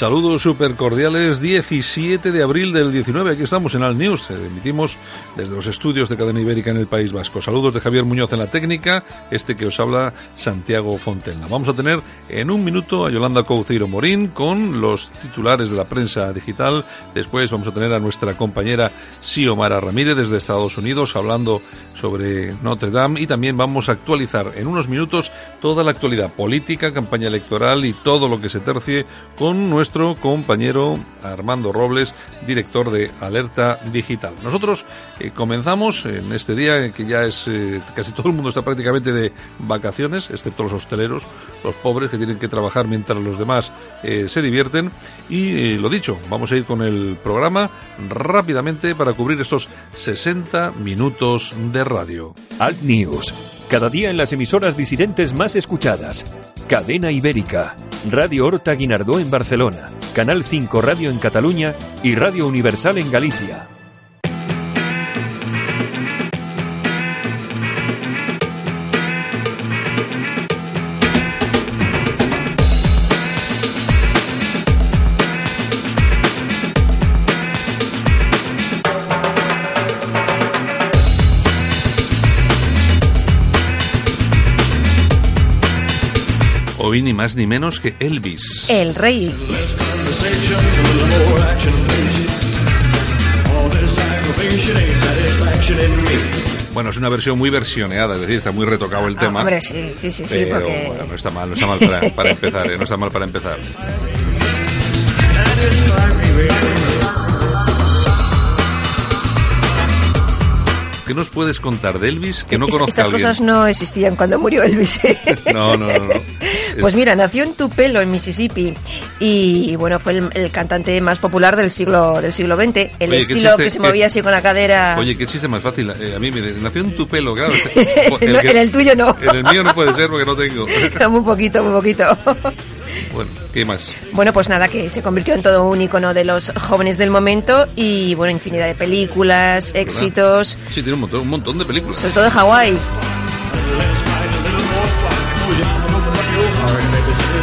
Saludos súper cordiales, 17 de abril del 19, aquí estamos en Alt News, emitimos desde los estudios de Cadena Ibérica en el País Vasco. Saludos de Javier Muñoz en la técnica, este que os habla Santiago Fontenla. Vamos a tener en un minuto a Yolanda Couceiro Morín con los titulares de la prensa digital, después vamos a tener a nuestra compañera Xiomara Ramírez desde Estados Unidos hablando sobre Notre Dame y también vamos a actualizar en unos minutos toda la actualidad política, campaña electoral y todo lo que se tercie con nuestro compañero Armando Robles, director de Alerta Digital. Nosotros eh, comenzamos en este día que ya es eh, casi todo el mundo está prácticamente de vacaciones, excepto los hosteleros, los pobres que tienen que trabajar mientras los demás eh, se divierten y lo dicho, vamos a ir con el programa rápidamente para cubrir estos 60 minutos de radio. Alt News. Cada día en las emisoras disidentes más escuchadas. Cadena Ibérica. Radio Horta Guinardó en Barcelona. Canal 5 Radio en Cataluña y Radio Universal en Galicia. Hoy ni más ni menos que Elvis. El rey. Bueno, es una versión muy versioneada, es decir, está muy retocado el tema. Hombre, sí, sí, sí, sí, pero porque... bueno, no está mal, no está mal para, para empezar, ¿eh? no está mal para empezar. ¿Qué nos puedes contar de Elvis que no conozca Estas cosas no existían cuando murió Elvis. ¿eh? No, no, no, no. Pues mira, nació en Tupelo, en Mississippi, y bueno, fue el, el cantante más popular del siglo del siglo XX. El Oye, ¿qué estilo chiste- que se movía así con la cadera. Oye, qué chiste más fácil. Eh, a mí me nació en tu pelo, claro. No, en el tuyo no. En el mío no puede ser porque no tengo. muy poquito, muy poquito. Bueno, ¿qué más? Bueno, pues nada, que se convirtió en todo un icono de los jóvenes del momento y bueno, infinidad de películas, éxitos, Sí, tiene un montón, un montón de películas. sobre todo de Hawái.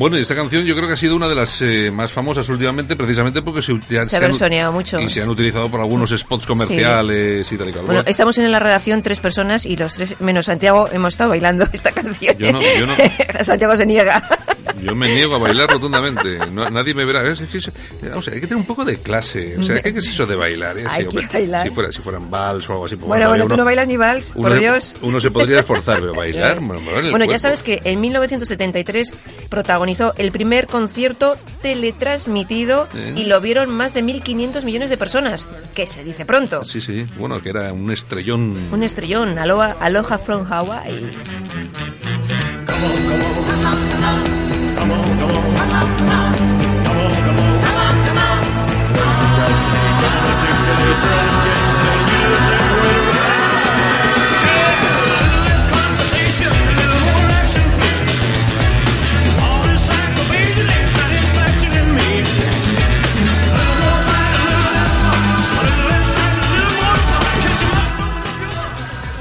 Bueno, y esta canción yo creo que ha sido una de las eh, más famosas últimamente, precisamente porque se, ya Se ha han- versioneado mucho. Y se han utilizado por algunos spots comerciales y tal y cual. Bueno, estamos en la redacción tres personas y los tres, menos Santiago, hemos estado bailando esta canción. Yo no, yo no. Santiago se niega. Yo me niego a bailar rotundamente. No- nadie me verá. Es hay que tener un poco de clase. O sea, ¿qué, qué es eso de bailar? eh? Hay Sí, que hombre, bailar. Si, fuera, si fueran vals o algo así. pues Bueno, bueno, todavía tú no uno- bailas ni vals, uno por se- Dios. Uno se podría esforzar, pero bailar. bueno, ya sabes que en 1973 protagonizó el primer concierto teletransmitido ¿Eh? y lo vieron más de 1.500 millones de personas, que se dice pronto. Sí, sí. Bueno, que era un estrellón. Un estrellón, aloha, aloha from Hawaii. Come on, come on.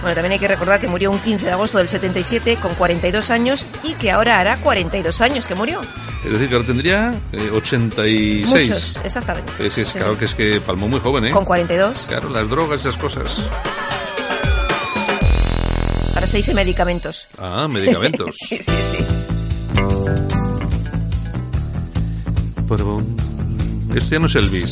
Bueno, también hay que recordar que murió un 15 de agosto del 77 con 42 años y que ahora hará 42 años que murió. Es decir, que ahora tendría eh, 86. Muchos, exactamente. Es, es, Sí. claro que es que palmó muy joven, ¿eh? Con 42. Claro, las drogas, esas cosas. Ahora se dice medicamentos. Ah, medicamentos. sí, sí. Esto ya no es Elvis.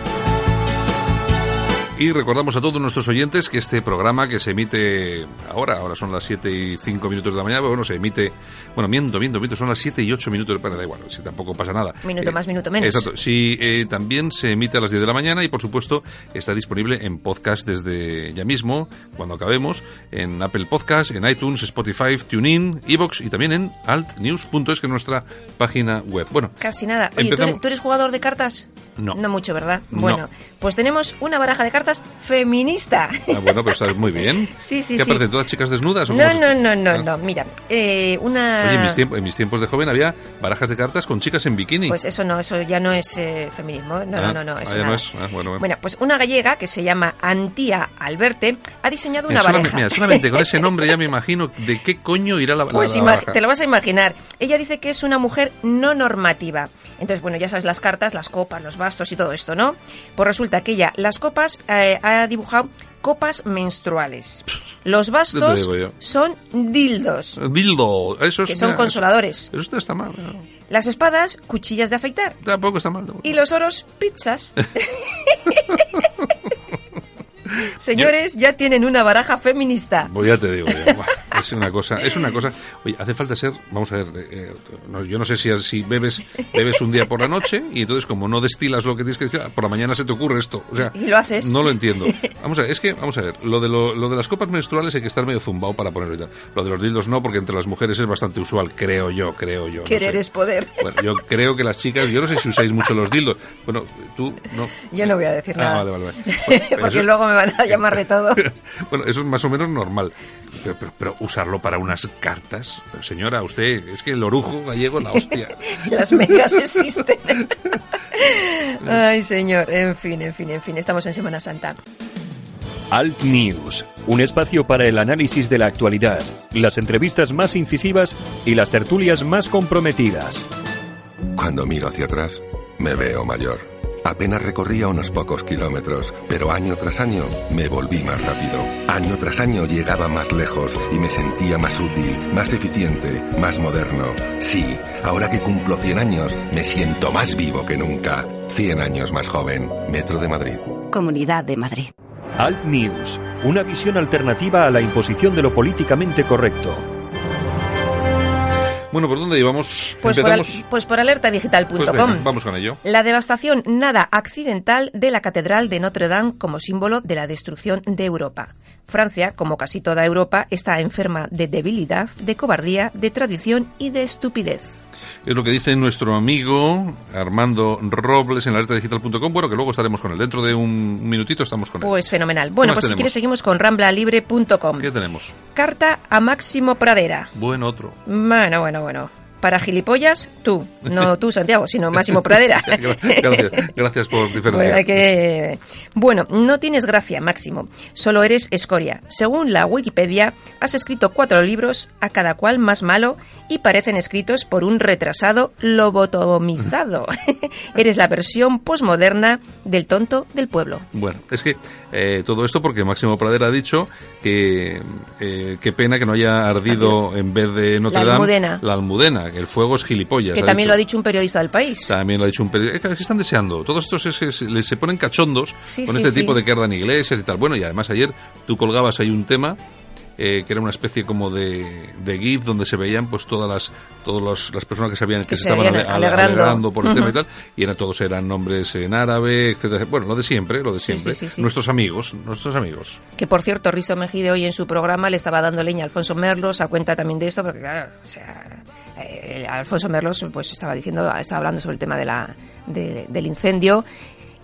Y recordamos a todos nuestros oyentes que este programa que se emite ahora, ahora son las 7 y 5 minutos de la mañana, pero bueno, se emite, bueno, miento, miento, miento, son las 7 y 8 minutos, bueno, da igual, si tampoco pasa nada. Minuto más, minuto menos. Exacto, sí, eh, también se emite a las 10 de la mañana y por supuesto está disponible en podcast desde ya mismo, cuando acabemos, en Apple Podcast, en iTunes, Spotify, TuneIn, Evox y también en altnews.es, que es nuestra página web. Bueno, Casi nada. Oye, ¿tú eres, tú eres jugador de cartas? No. No mucho, ¿verdad? No. Pues tenemos una baraja de cartas feminista. ah, bueno, pero está muy bien. Sí, sí, ¿Qué sí. aparecen todas chicas desnudas? o No, no, no, no, Ah. no. Mira, eh, una... Oye, en mis, tiempos, en mis tiempos de joven había barajas de cartas con chicas en bikini. Pues eso no, eso ya no es eh, feminismo. No, Ah, no, no, no. Eso ah, ya no nada. es. Ah, bueno, bueno. Bueno, pues una gallega que se llama Antía Alberte ha diseñado una Mira, baraja. mira, solamente con ese nombre ya me imagino de qué coño irá la, la- Pues la ima- baraja. te lo vas a imaginar. Ella dice que es una mujer no normativa. Entonces, bueno, ya sabes las cartas, las copas, los bastos y todo esto, ¿no? Pues resulta que ella, las copas, eh, ha dibujado copas menstruales. Los bastos son dildos, Dildo, eso es, que son mira, consoladores. Eso está, está mal. Las espadas, cuchillas de afeitar. Tampoco está mal. tampoco. Y los oros, pizzas. Señores, ya tienen una baraja feminista. Pues ya te digo, ya. Es una cosa, es una cosa. Oye, hace falta ser, vamos a ver, eh, eh, no, yo no sé si, si bebes, bebes un día por la noche y entonces como no destilas lo que tienes que destilar, por la mañana se te ocurre esto. O sea, Y lo haces. No lo entiendo. Vamos a ver, es que, vamos a ver, lo de, lo, lo de las copas menstruales hay que estar medio zumbado para ponerlo ya. Lo de los dildos no, porque entre las mujeres es bastante usual, creo yo, creo yo. no Querer sé. es poder. Bueno, yo creo que las chicas, yo no sé si usáis mucho los dildos. Bueno, tú no. Yo no voy a decir Ah, nada. vale, vale, vale. Bueno, pero Porque eso- luego me van a llamar de todo. bueno, eso es más o menos normal. Pero, pero- pero usarlo para unas cartas. Pero, señora, usted, es que el orujo gallego la hostia. Las megas existen. Ay, señor. En fin, en fin, en fin. Estamos en Semana Santa. Alt News, un espacio para el análisis de la actualidad, las entrevistas más incisivas y las tertulias más comprometidas. Cuando miro hacia atrás, me veo mayor. Apenas recorría unos pocos kilómetros, pero año tras año me volví más rápido. Año tras año llegaba más lejos y me sentía más útil, más eficiente, más moderno. Sí, ahora que cumplo 100 años, me siento más vivo que nunca. 100 años más joven. Metro de Madrid. Comunidad de Madrid. Alt News, una visión alternativa a la imposición de lo políticamente correcto. Bueno, ¿por dónde íbamos? Pues por, al- pues por alertadigital.com. Pues vamos con ello. La devastación nada accidental de la Catedral de Notre Dame como símbolo de la destrucción de Europa. Francia, como casi toda Europa, está enferma de debilidad, de cobardía, de tradición y de estupidez. Es lo que dice nuestro amigo Armando Robles en alertadigital.com. Bueno, que luego estaremos con él. Dentro de un minutito estamos con él. Pues fenomenal. Bueno, pues si tenemos? quieres seguimos con ramblalibre.com. ¿Qué tenemos? Carta a Máximo Pradera. Buen otro. Bueno, bueno, bueno. Para gilipollas, tú. No tú, Santiago, sino Máximo Pradera. gracias, gracias por diferenciar. Que- bueno, no tienes gracia, Máximo. Solo eres escoria. Según la Wikipedia, has escrito cuatro libros, a cada cual más malo, y parecen escritos por un retrasado lobotomizado. eres la versión posmoderna del tonto del pueblo. Bueno, es que eh, todo esto porque Máximo Pradera ha dicho que eh, qué pena que no haya ardido en vez de Notre Dame almudena. la almudena, que el fuego es gilipollas. Que también lo ha dicho un periodista del país. También lo ha dicho un periodista. Es que están deseando. Todos estos es les- se ponen cachondos Sí, con sí, este sí. tipo de que ardan iglesias y tal. Bueno, y además ayer tú colgabas ahí un tema eh, que era una especie como de, de GIF donde se veían pues todas las todas los- las personas que se habían que, Que se, se estaban ale- ale- alegrando. alegrando por el tema y tal y eran todos eran nombres en árabe etcétera bueno lo de siempre lo de siempre sí, sí, sí. nuestros amigos nuestros amigos Que por cierto, Risto Mejide hoy en su programa le estaba dando leña a Alfonso Merlos a cuenta también de esto, porque claro, o sea, eh, Alfonso Merlos pues estaba diciendo, estaba hablando sobre el tema de la, de- del incendio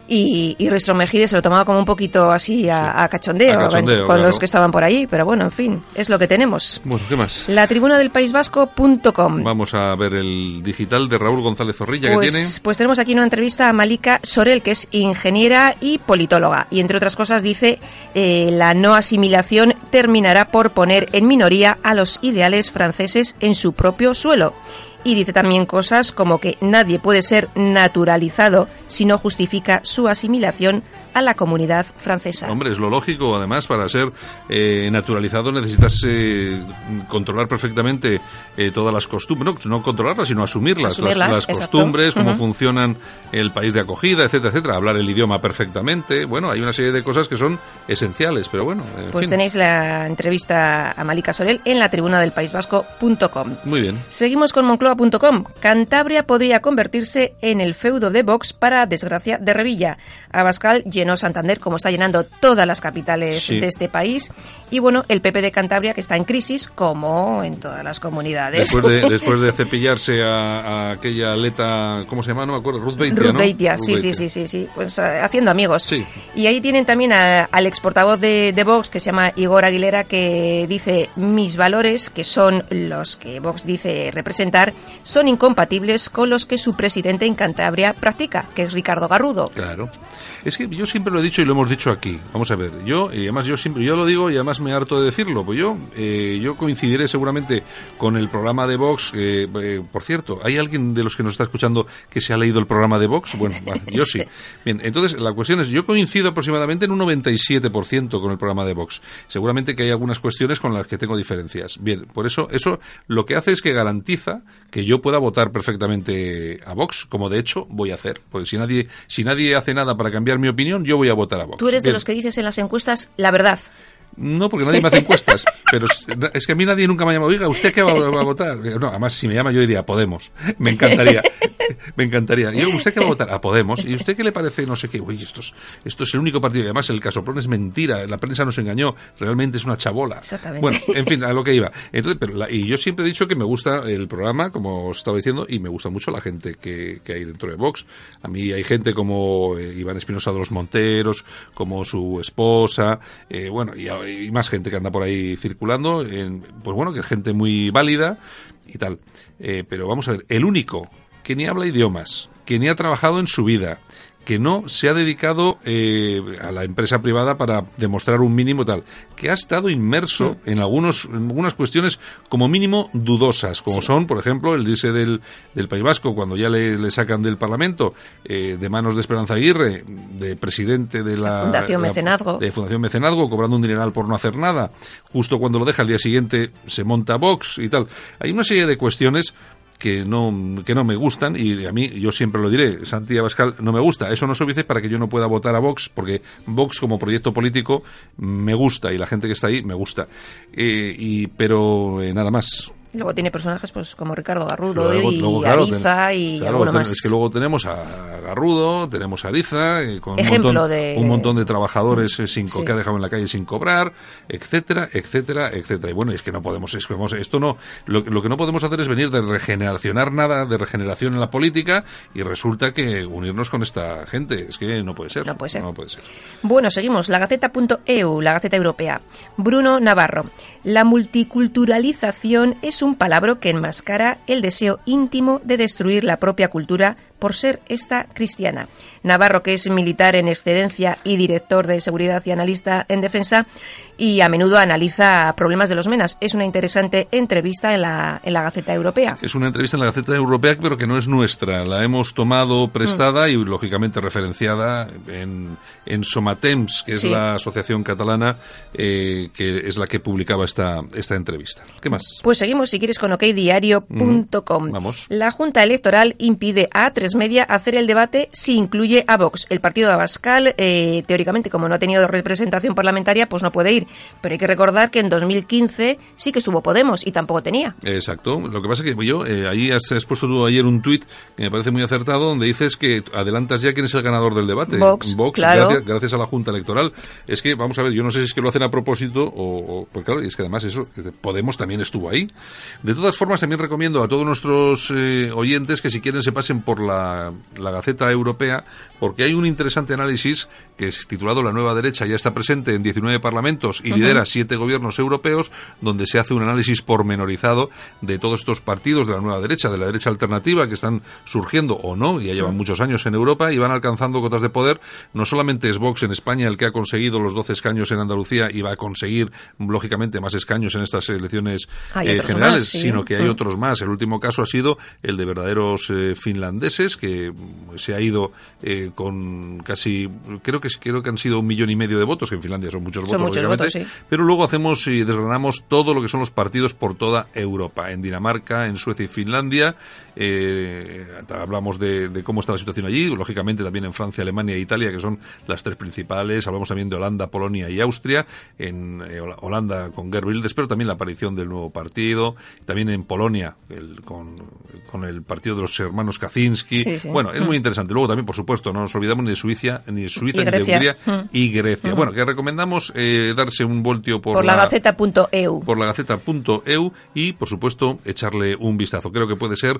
Y, y Ristro Mejide se lo tomaba como un poquito así a, a cachondeo, A cachondeo, con claro. los que estaban por ahí, pero bueno, en fin, es lo que tenemos. Bueno, ¿qué más? La tribuna del País Vasco.com. Vamos a ver el digital de Raúl González Zorrilla que tiene. Pues, pues tenemos aquí una entrevista a Malika Sorel, que es ingeniera y politóloga. Y entre otras cosas dice, eh, la no asimilación terminará por poner en minoría a los ideales franceses en su propio suelo. Y dice también cosas como que nadie puede ser naturalizado si no justifica su asimilación a la comunidad francesa. Hombre, es lo lógico. Además, para ser eh, naturalizado necesitas eh, controlar perfectamente eh, todas las costumbres. No, no controlarlas, sino asumirlas. Asumirlas, las, las costumbres, cómo Ujú. funcionan el país de acogida, etcétera, etcétera. Hablar el idioma perfectamente. Bueno, hay una serie de cosas que son esenciales, pero bueno. en Pues fin. tenéis la entrevista a Malika Sorel en la tribuna del País Vasco.com. Muy bien. Seguimos con Moncloa.com. Cantabria podría convertirse en el feudo de Vox para desgracia de Revilla. Abascal llenó Santander como está llenando todas las capitales Sí. de este país. Y bueno, el PP de Cantabria que está en crisis como en todas las comunidades. Después de, después de cepillarse a, a aquella aleta, ¿cómo se llama? No me acuerdo, Ruth Beitia, Ruth ¿no? Beitia, sí, sí, Beitia. sí, sí, sí, pues eh, haciendo amigos. Sí. Y ahí tienen también a- al ex portavoz de, de Vox, que se llama Igor Aguilera, que dice, mis valores, que son los que Vox dice representar, son incompatibles con los que su presidente en Cantabria practica, que es Ricardo Garrudo. Claro. Es que yo siempre lo he dicho y lo hemos dicho aquí. Vamos a ver, yo, y además yo siempre, yo lo digo y además me harto de decirlo, pues yo, eh, yo coincidiré seguramente con el programa de Vox. eh, eh, por cierto, ¿hay alguien de los que nos está escuchando que se ha leído el programa de Vox? Bueno, vale, yo sí. Bien, entonces la cuestión es, yo coincido aproximadamente en un 97% con el programa de Vox. Seguramente que hay algunas cuestiones con las que tengo diferencias. Bien, por eso, eso lo que hace es que garantiza que yo pueda votar perfectamente a Vox, como de hecho voy a hacer. Porque si nadie, si nadie hace nada para cambiar mi opinión, yo voy a votar a Vox. Tú eres de los que dices en las encuestas la verdad. No, porque nadie me hace encuestas. pero es, que a mí nadie nunca me llama, oiga, ¿usted qué va, va a votar? No, además, si me llama yo diría Podemos. Me encantaría. Me encantaría. Y yo, ¿usted qué va a votar? A Podemos. ¿Y usted qué le parece? No sé qué. Uy, esto es, esto es el único partido. Y además, el casoplón es mentira. La prensa nos engañó. Realmente es una chabola. Exactamente. Bueno, en fin, a lo que iba. Entonces, pero la- y yo siempre he dicho que me gusta el programa, como os estaba diciendo, y me gusta mucho la gente que, que hay dentro de Vox. A mí hay gente como eh, Iván Espinosa de los Monteros, como su esposa, eh, bueno, y, y más gente que anda por ahí circulando, en- pues bueno, que es gente muy válida y tal. Eh, pero vamos a ver, el único que ni habla idiomas, que ni ha trabajado en su vida, que no se ha dedicado eh, a la empresa privada para demostrar un mínimo tal, que ha estado inmerso en, algunos, en algunas cuestiones como mínimo dudosas, como son, por ejemplo, el irse del, del País Vasco cuando ya le, le sacan del Parlamento eh, de manos de Esperanza Aguirre, de presidente de la, La Fundación Mecenazgo. de Fundación Mecenazgo, cobrando un dineral por no hacer nada, justo cuando lo deja al día siguiente se monta Vox y tal. Hay una serie de cuestiones que no, que no me gustan y a mí, yo siempre lo diré, Santi Abascal no me gusta. Eso no se dice para que yo no pueda votar a Vox, porque Vox como proyecto político me gusta y la gente que está ahí me gusta. Eh, y, pero eh, nada más. Luego tiene personajes pues como Ricardo Garrudo Luego- y luego, claro, Ariza ten- y claro, alguno ten- más. Es que luego tenemos a Garrudo, tenemos a Ariza, con un Ejemplo montón, de- un montón de trabajadores eh, sin Sí. que ha dejado en la calle sin cobrar, etcétera, etcétera, etcétera. Y bueno, es que no podemos, es que vamos, esto no, lo, lo que no podemos hacer es venir de regeneracionar nada, de regeneración en la política, y resulta que unirnos con esta gente, es que no puede ser. No puede ser. No puede ser. Bueno, seguimos. La Gaceta.eu, la Gaceta Europea. Bruno Navarro. La multiculturalización es un palabra que enmascara el deseo íntimo de destruir la propia cultura por ser esta cristiana. Navarro, que es militar en excedencia y director de seguridad y analista en defensa, y a menudo analiza problemas de los menas. Es una interesante entrevista en la, en la Gaceta Europea. Es una entrevista en la Gaceta Europea, pero que no es nuestra. La hemos tomado prestada Mm. y, lógicamente, referenciada en, en Somatems, que es la asociación catalana eh, que es la que publicaba esta, esta entrevista. ¿Qué más? Pues seguimos, si quieres, con okdiario.com. Mm, vamos. La Junta Electoral impide a A3 Media hacer el debate si incluye a Vox. El partido de Abascal, eh, teóricamente, como no ha tenido representación parlamentaria, pues no puede ir. Pero hay que recordar que en 2015 sí que estuvo Podemos y tampoco tenía. Exacto. Lo que pasa es que yo, eh, ahí has, has puesto tú ayer un tuit que me parece muy acertado, donde dices que adelantas ya quién es el ganador del debate. Vox, claro. gracias, gracias a la Junta Electoral. Es que, vamos a ver, yo no sé si es que lo hacen a propósito o, o- pues claro, y es que además eso, Podemos también estuvo ahí. De todas formas, también recomiendo a todos nuestros eh, oyentes que si quieren se pasen por la, la Gaceta Europea porque hay un interesante análisis que es titulado La nueva derecha ya está presente en 19 parlamentos y lidera siete gobiernos europeos, donde se hace un análisis pormenorizado de todos estos partidos de la nueva derecha, de la derecha alternativa que están surgiendo o no, y ya llevan muchos años en Europa y van alcanzando cotas de poder. No solamente es Vox en España el que ha conseguido los 12 escaños en Andalucía y va a conseguir, lógicamente, más escaños en estas elecciones eh, generales, sino que hay otros más. El último caso ha sido el de verdaderos eh, finlandeses, que se ha ido eh, con casi, creo que creo que han sido un millón y medio de votos, que en Finlandia son muchos votos, pero luego hacemos y desgranamos todo lo que son los partidos por toda Europa, en Dinamarca, en Suecia y Finlandia, eh, hablamos de, cómo está la situación allí, lógicamente también en Francia, Alemania e Italia, que son las tres principales. Hablamos también de Holanda, Polonia y Austria. En eh, Holanda con Gerd Wilders, pero también la aparición del nuevo partido. También en Polonia con, el partido de los hermanos Kaczynski. Bueno, es muy mm. interesante. Luego también, por supuesto, no nos olvidamos ni de Suiza, ni de Suiza, ni de Hungría mm. y Grecia. Mm. Bueno, que recomendamos eh, darse un voltio por, por la, gaceta.eu. Por la gaceta.eu y, por supuesto, echarle un vistazo. Creo que puede ser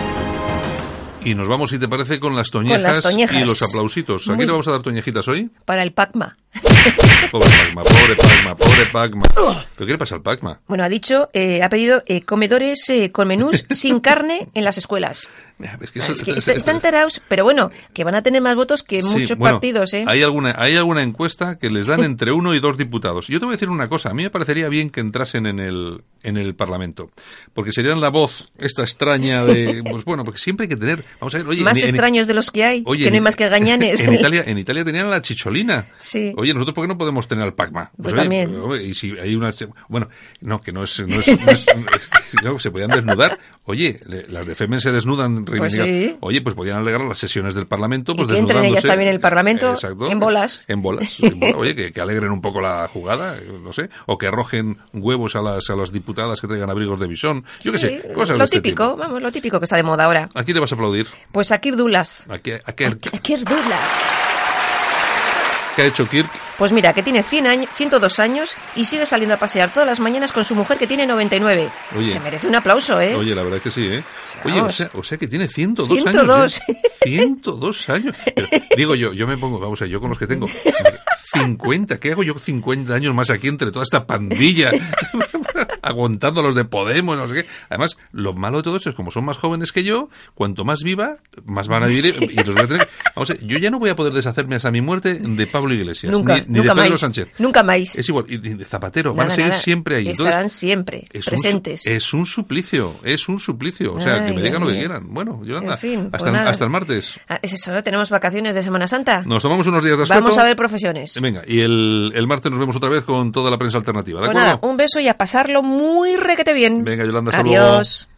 Y nos vamos, si te parece, con las toñejas, y los aplausitos. ¿A quién le vamos a dar toñejitas hoy? Para el Pacma. Pobre Pacma, pobre Pacma, pobre Pacma. ¿Pero qué le pasa al Pacma? Bueno, ha dicho, eh, ha pedido eh, comedores eh, con menús sin carne en las escuelas. Es que, están enterados, pero bueno, que van a tener más votos que muchos partidos. ¿eh? Hay, alguna, hay alguna encuesta que les dan entre uno y dos diputados. Yo te voy a decir una cosa, a mí me parecería bien que entrasen en el, en el Parlamento, porque serían la voz esta extraña de... Pues bueno, porque siempre hay que tener... Vamos a ver, oye, más extraños de los que hay, que no hay más que gañanes. En Italia, en Italia tenían la chicholina. Sí. Oye, nosotros ¿por qué no podemos tener al Pacma? Pues, pues también. y si hay una... Bueno, no, que no es... No es, se podían desnudar. Oye, las de Femen se desnudan pues sí. Oye, pues podían alegar las sesiones del Parlamento, pues y que entren ellas también en el Parlamento, en bolas. En bolas. Oye, que, alegren un poco la jugada, no sé, o que arrojen huevos a las, a las diputadas que traigan abrigos de bisón. Yo qué sé, cosas Lo este típico, vamos, lo típico que está de moda ahora. ¿A quién le vas a aplaudir? Pues a Kirk Douglas. ¿A, Kirk? a Kirk Douglas. ¿Qué ha hecho Kirk? Pues mira, que tiene 100 años, 102 años y sigue saliendo a pasear todas las mañanas con su mujer que tiene 99. Oye, Se merece un aplauso, ¿eh? Oye, la verdad es que sí, ¿eh? Oye, o sea, que tiene 102, 102. años. 102 ¿eh? años. digo yo, yo me pongo, vamos a yo con los que tengo 50, ¿qué hago yo 50 años más aquí entre toda esta pandilla? aguantando a los de Podemos, no sé qué. Además, lo malo de todo esto es como son más jóvenes que yo, cuanto más viva, más van a vivir y los voy a tener... Vamos a yo ya no voy a poder deshacerme hasta mi muerte de Pablo Iglesias, nunca, ni, de Pedro Sánchez. Nunca más. Es igual, y de Zapatero, van a seguir siempre ahí. Estarán siempre presentes. es un suplicio, es un suplicio. O sea, que me digan lo que quieran. Bueno, yo anda, fin, pues hasta, hasta, el martes. Ah, es eso, tenemos vacaciones de Semana Santa. Nos tomamos unos días de asueto. Vamos a ver profesiones. Venga, y el, el martes nos vemos otra vez con toda la prensa alternativa, ¿de pues acuerdo? un beso y a pasarlo muy requete bien. Venga, Yolanda, Adiós.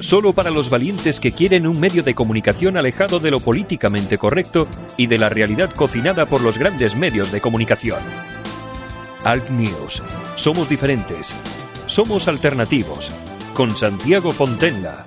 Solo para los valientes que quieren un medio de comunicación alejado de lo políticamente correcto y de la realidad cocinada por los grandes medios de comunicación. Alt News. Somos diferentes. Somos alternativos. Con Santiago Fontenla.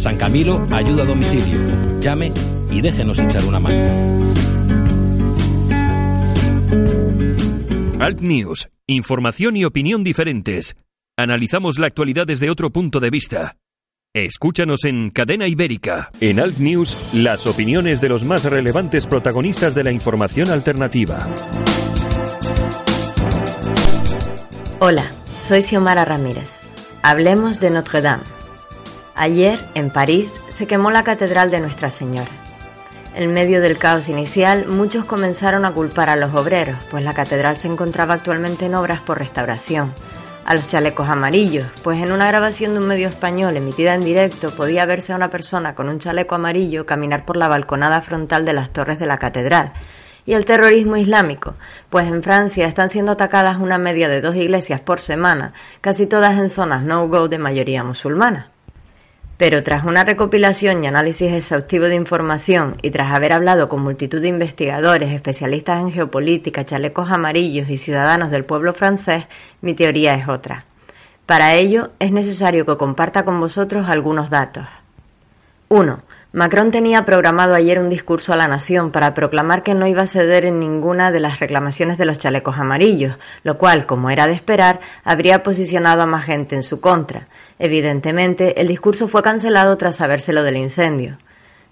San Camilo ayuda a domicilio. Llame y déjenos echar una mano. Alt News. Información y opinión diferentes. Analizamos la actualidad desde otro punto de vista. Escúchanos en Cadena Ibérica. En Alt News, las opiniones de los más relevantes protagonistas de la información alternativa. Hola, soy Xiomara Ramírez. Hablemos de Notre Dame Ayer, en París, se quemó la Catedral de Nuestra Señora. En medio del caos inicial, muchos comenzaron a culpar a los obreros, pues la catedral se encontraba actualmente en obras por restauración. A los chalecos amarillos, pues en una grabación de un medio español emitida en directo podía verse a una persona con un chaleco amarillo caminar por la balconada frontal de las torres de la catedral. Y el terrorismo islámico, pues en Francia están siendo atacadas una media de dos iglesias por semana, casi todas en zonas no-go de mayoría musulmana. Pero tras una recopilación y análisis exhaustivo de información y tras haber hablado con multitud de investigadores, especialistas en geopolítica, chalecos amarillos y ciudadanos del pueblo francés, mi teoría es otra. Para ello es necesario que comparta con vosotros algunos datos. 1. Macron tenía programado ayer un discurso a la nación para proclamar que no iba a ceder en ninguna de las reclamaciones de los chalecos amarillos, lo cual, como era de esperar, habría posicionado a más gente en su contra. Evidentemente, el discurso fue cancelado tras sabérselo del incendio.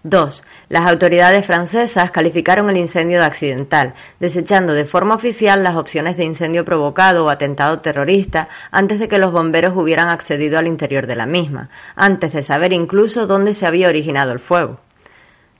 2. Las autoridades francesas calificaron el incendio de accidental, desechando de forma oficial las opciones de incendio provocado o atentado terrorista antes de que los bomberos hubieran accedido al interior de la misma, antes de saber incluso dónde se había originado el fuego.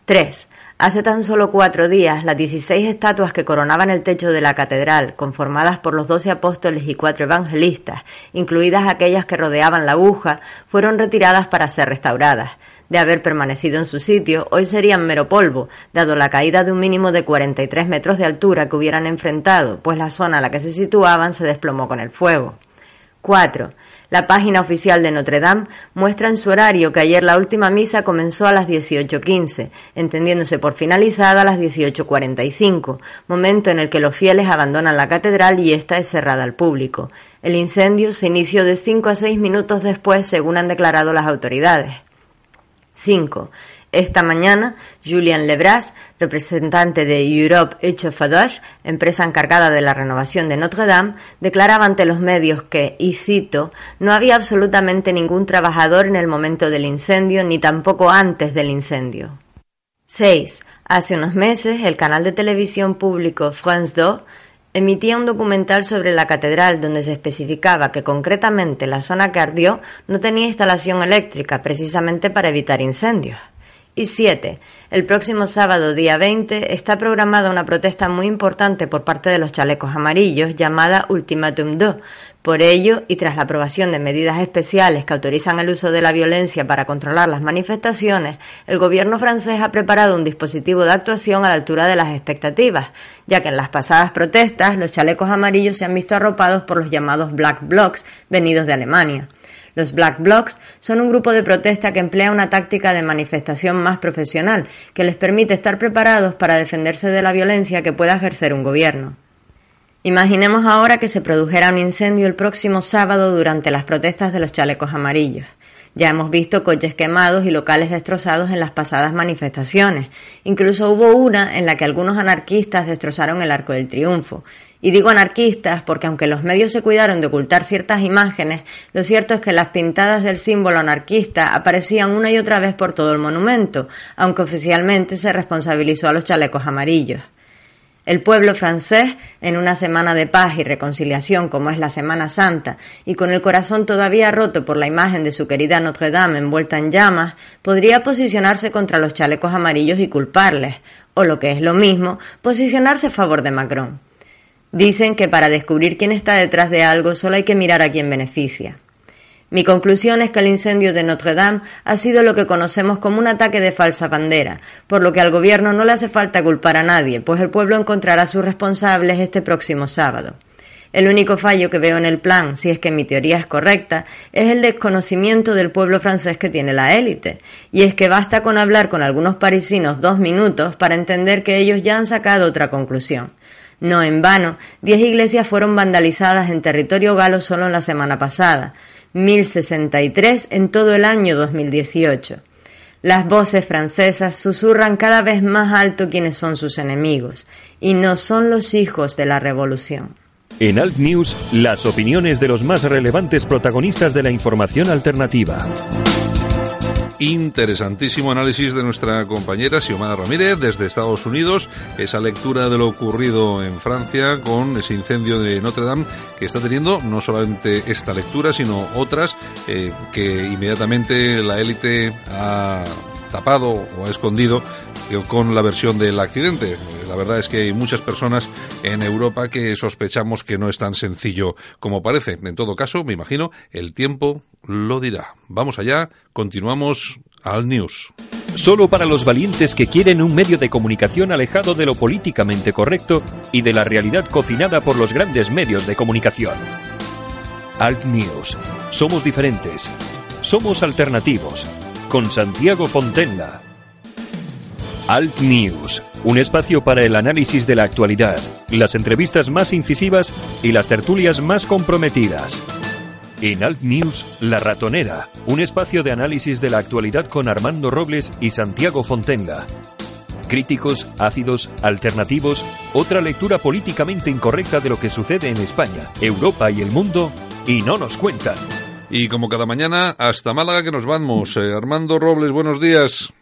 3. Hace tan solo cuatro días, las 16 estatuas que coronaban el techo de la catedral, conformadas por los doce apóstoles y cuatro evangelistas, incluidas aquellas que rodeaban la aguja, fueron retiradas para ser restauradas de haber permanecido en su sitio, hoy serían mero polvo, dado la caída de un mínimo de 43 metros de altura que hubieran enfrentado, pues la zona a la que se situaban se desplomó con el fuego. 4. La página oficial de Notre Dame muestra en su horario que ayer la última misa comenzó a las 18.15, entendiéndose por finalizada a las 18.45, momento en el que los fieles abandonan la catedral y ésta es cerrada al público. El incendio se inició de 5 a 6 minutos después, según han declarado las autoridades. 5. Esta mañana, Julian Lebras, representante de Europe Echafadosh, empresa encargada de la renovación de Notre Dame, declaraba ante los medios que, y cito, no había absolutamente ningún trabajador en el momento del incendio ni tampoco antes del incendio. 6. Hace unos meses, el canal de televisión público France 2 emitía un documental sobre la catedral donde se especificaba que concretamente la zona que ardió no tenía instalación eléctrica precisamente para evitar incendios. Y 7. El próximo sábado, día 20, está programada una protesta muy importante por parte de los chalecos amarillos llamada Ultimatum 2. Por ello, y tras la aprobación de medidas especiales que autorizan el uso de la violencia para controlar las manifestaciones, el gobierno francés ha preparado un dispositivo de actuación a la altura de las expectativas, ya que en las pasadas protestas los chalecos amarillos se han visto arropados por los llamados Black Blocs venidos de Alemania. Los Black Blocs son un grupo de protesta que emplea una táctica de manifestación más profesional, que les permite estar preparados para defenderse de la violencia que pueda ejercer un gobierno. Imaginemos ahora que se produjera un incendio el próximo sábado durante las protestas de los chalecos amarillos. Ya hemos visto coches quemados y locales destrozados en las pasadas manifestaciones. Incluso hubo una en la que algunos anarquistas destrozaron el Arco del Triunfo. Y digo anarquistas porque aunque los medios se cuidaron de ocultar ciertas imágenes, lo cierto es que las pintadas del símbolo anarquista aparecían una y otra vez por todo el monumento, aunque oficialmente se responsabilizó a los chalecos amarillos. El pueblo francés, en una semana de paz y reconciliación como es la Semana Santa, y con el corazón todavía roto por la imagen de su querida Notre Dame envuelta en llamas, podría posicionarse contra los chalecos amarillos y culparles, o lo que es lo mismo, posicionarse a favor de Macron. Dicen que para descubrir quién está detrás de algo solo hay que mirar a quién beneficia. Mi conclusión es que el incendio de Notre Dame ha sido lo que conocemos como un ataque de falsa bandera, por lo que al gobierno no le hace falta culpar a nadie, pues el pueblo encontrará a sus responsables este próximo sábado. El único fallo que veo en el plan, si es que mi teoría es correcta, es el desconocimiento del pueblo francés que tiene la élite. Y es que basta con hablar con algunos parisinos dos minutos para entender que ellos ya han sacado otra conclusión. No en vano, diez iglesias fueron vandalizadas en territorio galo solo en la semana pasada, 1063 en todo el año 2018. Las voces francesas susurran cada vez más alto quiénes son sus enemigos, y no son los hijos de la revolución. En Alt News, las opiniones de los más relevantes protagonistas de la información alternativa interesantísimo análisis de nuestra compañera Xiomara Ramírez desde Estados Unidos, esa lectura de lo ocurrido en Francia con ese incendio de Notre Dame que está teniendo no solamente esta lectura, sino otras eh, que inmediatamente la élite ha tapado o escondido con la versión del accidente. La verdad es que hay muchas personas en Europa que sospechamos que no es tan sencillo como parece. En todo caso, me imagino, el tiempo lo dirá. Vamos allá, continuamos al news. Solo para los valientes que quieren un medio de comunicación alejado de lo políticamente correcto y de la realidad cocinada por los grandes medios de comunicación. Alt News. Somos diferentes. Somos alternativos. Con Santiago Fontenla. Alt News, un espacio para el análisis de la actualidad, las entrevistas más incisivas y las tertulias más comprometidas. En Alt News, La Ratonera, un espacio de análisis de la actualidad con Armando Robles y Santiago Fontenga. Críticos, ácidos, alternativos, otra lectura políticamente incorrecta de lo que sucede en España, Europa y el mundo, y no nos cuentan. Y como cada mañana, hasta Málaga que nos vamos. Eh, Armando Robles, buenos días.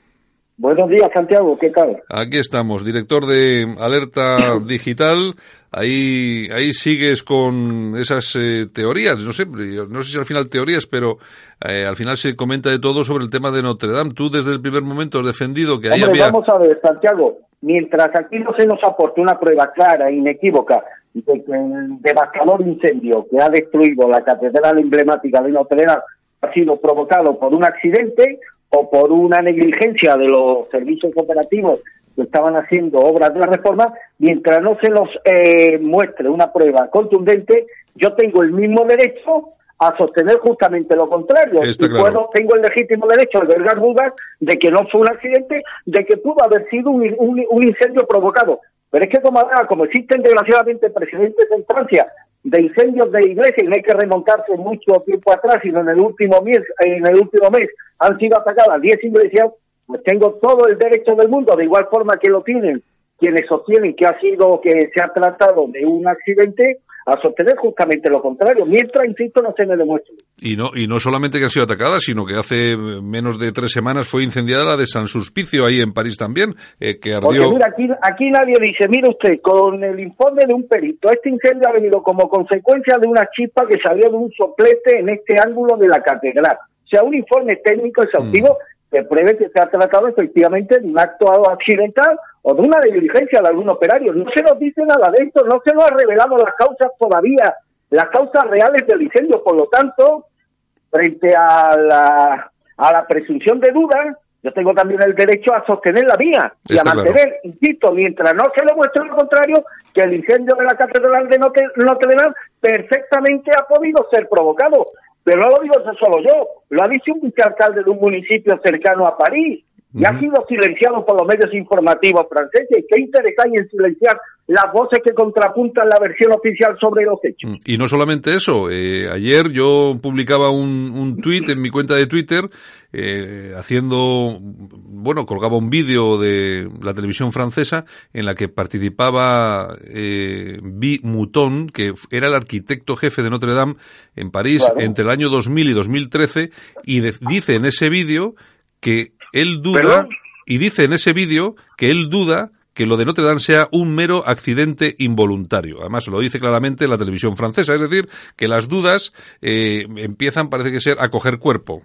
Buenos días, Santiago, ¿qué tal? Aquí estamos, director de Alerta Digital. Ahí, ahí sigues con esas eh, teorías, no sé, no sé si al final teorías, pero eh, al final se comenta de todo sobre el tema de Notre Dame. Tú desde el primer momento has defendido que ahí Hombre, había... vamos a ver, Santiago, mientras aquí no se nos aporte una prueba clara inequívoca de que el devastador incendio que ha destruido la catedral emblemática de Notre Dame ha sido provocado por un accidente o por una negligencia de los servicios operativos que estaban haciendo obras de la reforma, mientras no se nos eh, muestre una prueba contundente, yo tengo el mismo derecho a sostener justamente lo contrario. Está y claro. puedo, tengo el legítimo derecho de albergar dudas de que no fue un accidente, de que pudo haber sido un, un- un incendio provocado. Pero es que como, como existen desgraciadamente precedentes en Francia de incendios de iglesias, y no hay que remontarse mucho tiempo atrás, sino en el último mes, en el último mes han sido atacadas 10 iglesias, pues tengo todo el derecho del mundo, de igual forma que lo tienen quienes sostienen que ha sido, que se ha tratado de un accidente, a sostener justamente lo contrario, mientras, insisto, no se me demuestre. Y no, y no solamente que ha sido atacada, sino que hace menos de tres semanas fue incendiada la de San Sulpicio, ahí en París también, eh, que Porque ardió... mira, aquí, aquí nadie dice, mire usted, con el informe de un perito, este incendio ha venido como consecuencia de una chispa que salió de un soplete en este ángulo de la catedral. O sea, un informe técnico exhaustivo que pruebe que se ha tratado efectivamente de un acto accidental o de una negligencia de algún operario. No se nos dice nada de esto, no se nos ha revelado las causas todavía, las causas reales del incendio. Por lo tanto, frente a la, a la presunción de duda, yo tengo también el derecho a sostener la mía y Está a mantener, insisto, mientras no se demuestre lo contrario, que el incendio de la Catedral de Notre, Notre Dame perfectamente ha podido ser provocado. Pero no lo digo eso solo yo, lo ha dicho un vicealcalde de un municipio cercano a París y ha sido silenciado por los medios informativos franceses. ¿Qué interés hay en silenciar las voces que contrapuntan la versión oficial sobre los hechos? Mm, Y no solamente eso, eh, ayer yo publicaba un, un tuit en mi cuenta de Twitter eh, haciendo, bueno, colgaba un vídeo de la televisión francesa en la que participaba eh, Guy Mouton, que era el arquitecto jefe de Notre Dame en París Claro. entre el año 2000 y 2013 y de- dice en ese vídeo que él duda ¿Perdón? y dice en ese vídeo que él duda que lo de Notre Dame sea un mero accidente involuntario. Además, lo dice claramente la televisión francesa, es decir, que las dudas eh, empiezan, parece que ser, a coger cuerpo.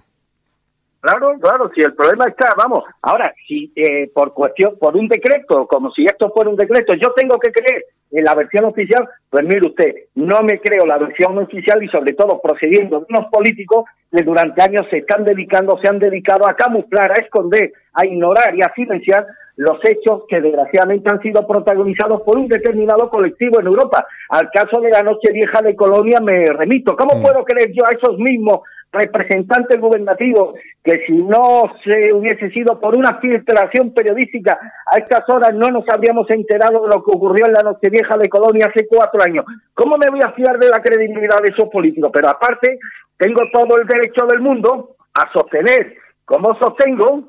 Claro, claro, si el problema está, vamos, ahora, si eh, por cuestión, por un decreto, como si esto fuera un decreto, yo tengo que creer en la versión oficial, pues mire usted, no me creo la versión oficial y sobre todo procediendo de unos políticos que durante años se están dedicando, se han dedicado a camuflar, a esconder, a ignorar y a silenciar los hechos que desgraciadamente han sido protagonizados por un determinado colectivo en Europa. Al caso de la Noche Vieja de Colonia me remito. ¿Cómo Mm. puedo creer yo a esos mismos representantes gubernativos que si no se hubiese sido por una filtración periodística a estas horas no nos habríamos enterado de lo que ocurrió en la Nochevieja de Colonia hace cuatro años. ¿Cómo me voy a fiar de la credibilidad de esos políticos? Pero aparte, tengo todo el derecho del mundo a sostener, como sostengo,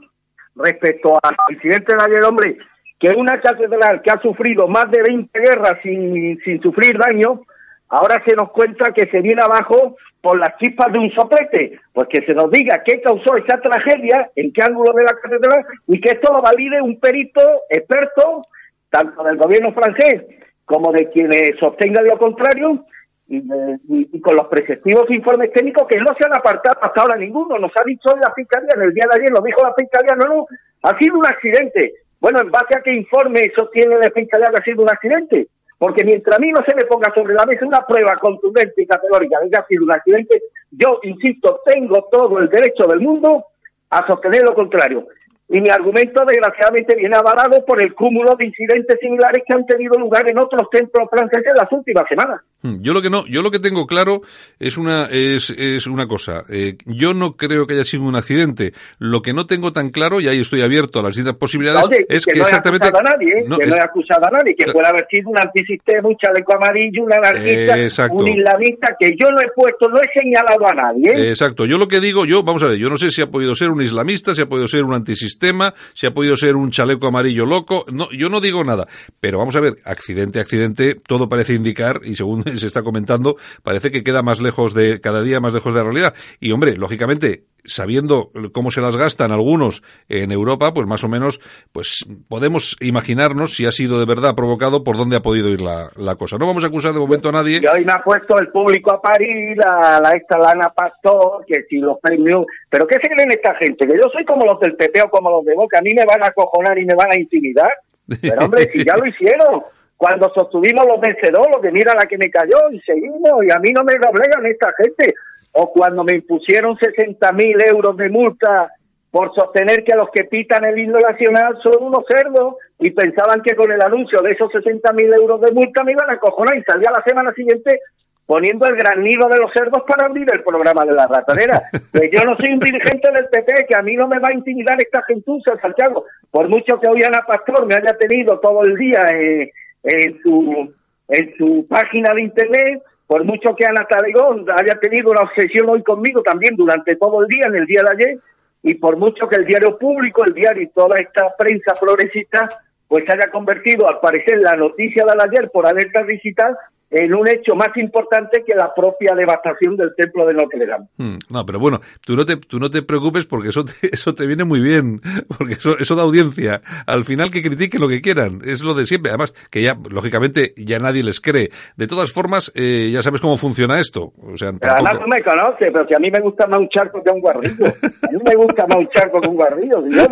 respecto al incidente de ayer, hombre, que una catedral que ha sufrido más de 20 guerras sin, sin sufrir daño, ahora se nos cuenta que se viene abajo por las chispas de un soplete. Pues que se nos diga qué causó esa tragedia, en qué ángulo de la catedral, y que esto lo valide un perito experto, tanto del gobierno francés como de quienes sostengan lo contrario, y, con los preceptivos informes técnicos que no se han apartado hasta ahora ninguno. Nos ha dicho la Fiscalía, en el día de ayer lo dijo la Fiscalía, no, no, ha sido un accidente. Bueno, ¿en base a qué informe sostiene la Fiscalía que ha sido un accidente? Porque mientras a mí no se me ponga sobre la mesa una prueba contundente y categórica de que ha sido un accidente, yo, insisto, tengo todo el derecho del mundo a sostener lo contrario. Y mi argumento, desgraciadamente, viene avalado por el cúmulo de incidentes similares que han tenido lugar en otros templos franceses en las últimas semanas. Hmm, yo lo que no, yo lo que tengo claro es una es, es una cosa. Eh, yo no creo que haya sido un accidente. Lo que no tengo tan claro y ahí estoy abierto a las distintas posibilidades es que, no exactamente he acusado a nadie, ¿eh? que no he acusado a nadie, que puede haber sido un antisistema, un chaleco amarillo, un anarquista, un islamista, que yo no he puesto, no he señalado a nadie. ¿eh? Exacto. Yo lo que digo, yo vamos a ver, yo no sé si ha podido ser un islamista, si ha podido ser un antisistema tema, si ha podido ser un chaleco amarillo loco, no, yo no digo nada, pero vamos a ver, accidente, accidente, todo parece indicar, y según se está comentando, parece que queda más lejos de, cada día más lejos de la realidad. Y hombre, lógicamente, sabiendo cómo se las gastan algunos en Europa, pues más o menos, pues podemos imaginarnos si ha sido de verdad provocado por dónde ha podido ir la, cosa. No vamos a acusar de momento a nadie. Y hoy me ha puesto el público a París, a la esta Lana Pastor, que si los premios... ¿Pero qué se creen esta gente? Que yo soy como los del PP o como los de Boca, a mí me van a acojonar y me van a intimidar. Pero hombre, si ya lo hicieron cuando sostuvimos los vencedores, de mira la que me cayó y seguimos, y a mí no me doblegan esta gente o cuando me impusieron 60 mil euros de multa por sostener que los que pitan el himno nacional son unos cerdos y pensaban que con el anuncio de esos 60 mil euros de multa me iban a cojonar y salía la semana siguiente poniendo el gran nido de los cerdos para abrir el programa de la ratonera. Pues yo no soy un dirigente del PP, que a mí no me va a intimidar esta gentuza, Santiago. Por mucho que hoy Ana Pastor me haya tenido todo el día eh, en, su, en su página de internet, por mucho que Ana Taregón haya tenido una obsesión hoy conmigo también durante todo el día, en el día de ayer, y por mucho que el diario público, el diario y toda esta prensa progresista, pues haya convertido, al parecer, la noticia de ayer por alerta digital en un hecho más importante que la propia devastación del templo de Notre Dame. Hmm, no, pero bueno, tú no te, tú no te preocupes porque eso te, eso te viene muy bien, porque eso, eso da audiencia. Al final que critiquen lo que quieran, es lo de siempre. Además, que ya, lógicamente, ya nadie les cree. De todas formas, eh, ya sabes cómo funciona esto. O sea, Además, tú me conoces, pero si a mí me gusta más un charco que un guarrillo. A mí me gusta más un charco que un guarrillo. Si yo,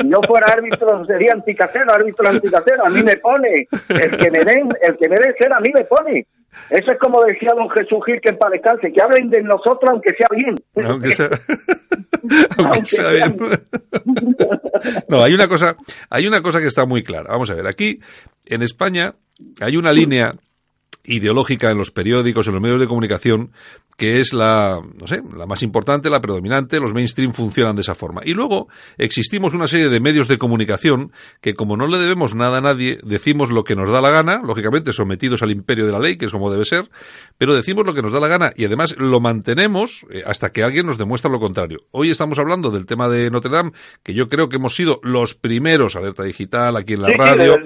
si yo fuera árbitro, sería anticasero, árbitro anticasero. A mí me pone. El que me den, el que me den ser, a mí me pone. Eso es como decía don Jesús Gil, que en paz descanse, que hablen de nosotros aunque sea bien. Aunque sea, aunque sea bien. no, hay una cosa, hay una cosa que está muy clara. Vamos a ver, aquí en España hay una línea ideológica en los periódicos, en los medios de comunicación, que es la, no sé, la más importante, la predominante, los mainstream funcionan de esa forma. Y luego existimos una serie de medios de comunicación que como no le debemos nada a nadie, decimos lo que nos da la gana, lógicamente sometidos al imperio de la ley, que es como debe ser, pero decimos lo que nos da la gana y además lo mantenemos eh, hasta que alguien nos demuestra lo contrario. Hoy estamos hablando del tema de Notre Dame, que yo creo que hemos sido los primeros, alerta digital, aquí en la radio,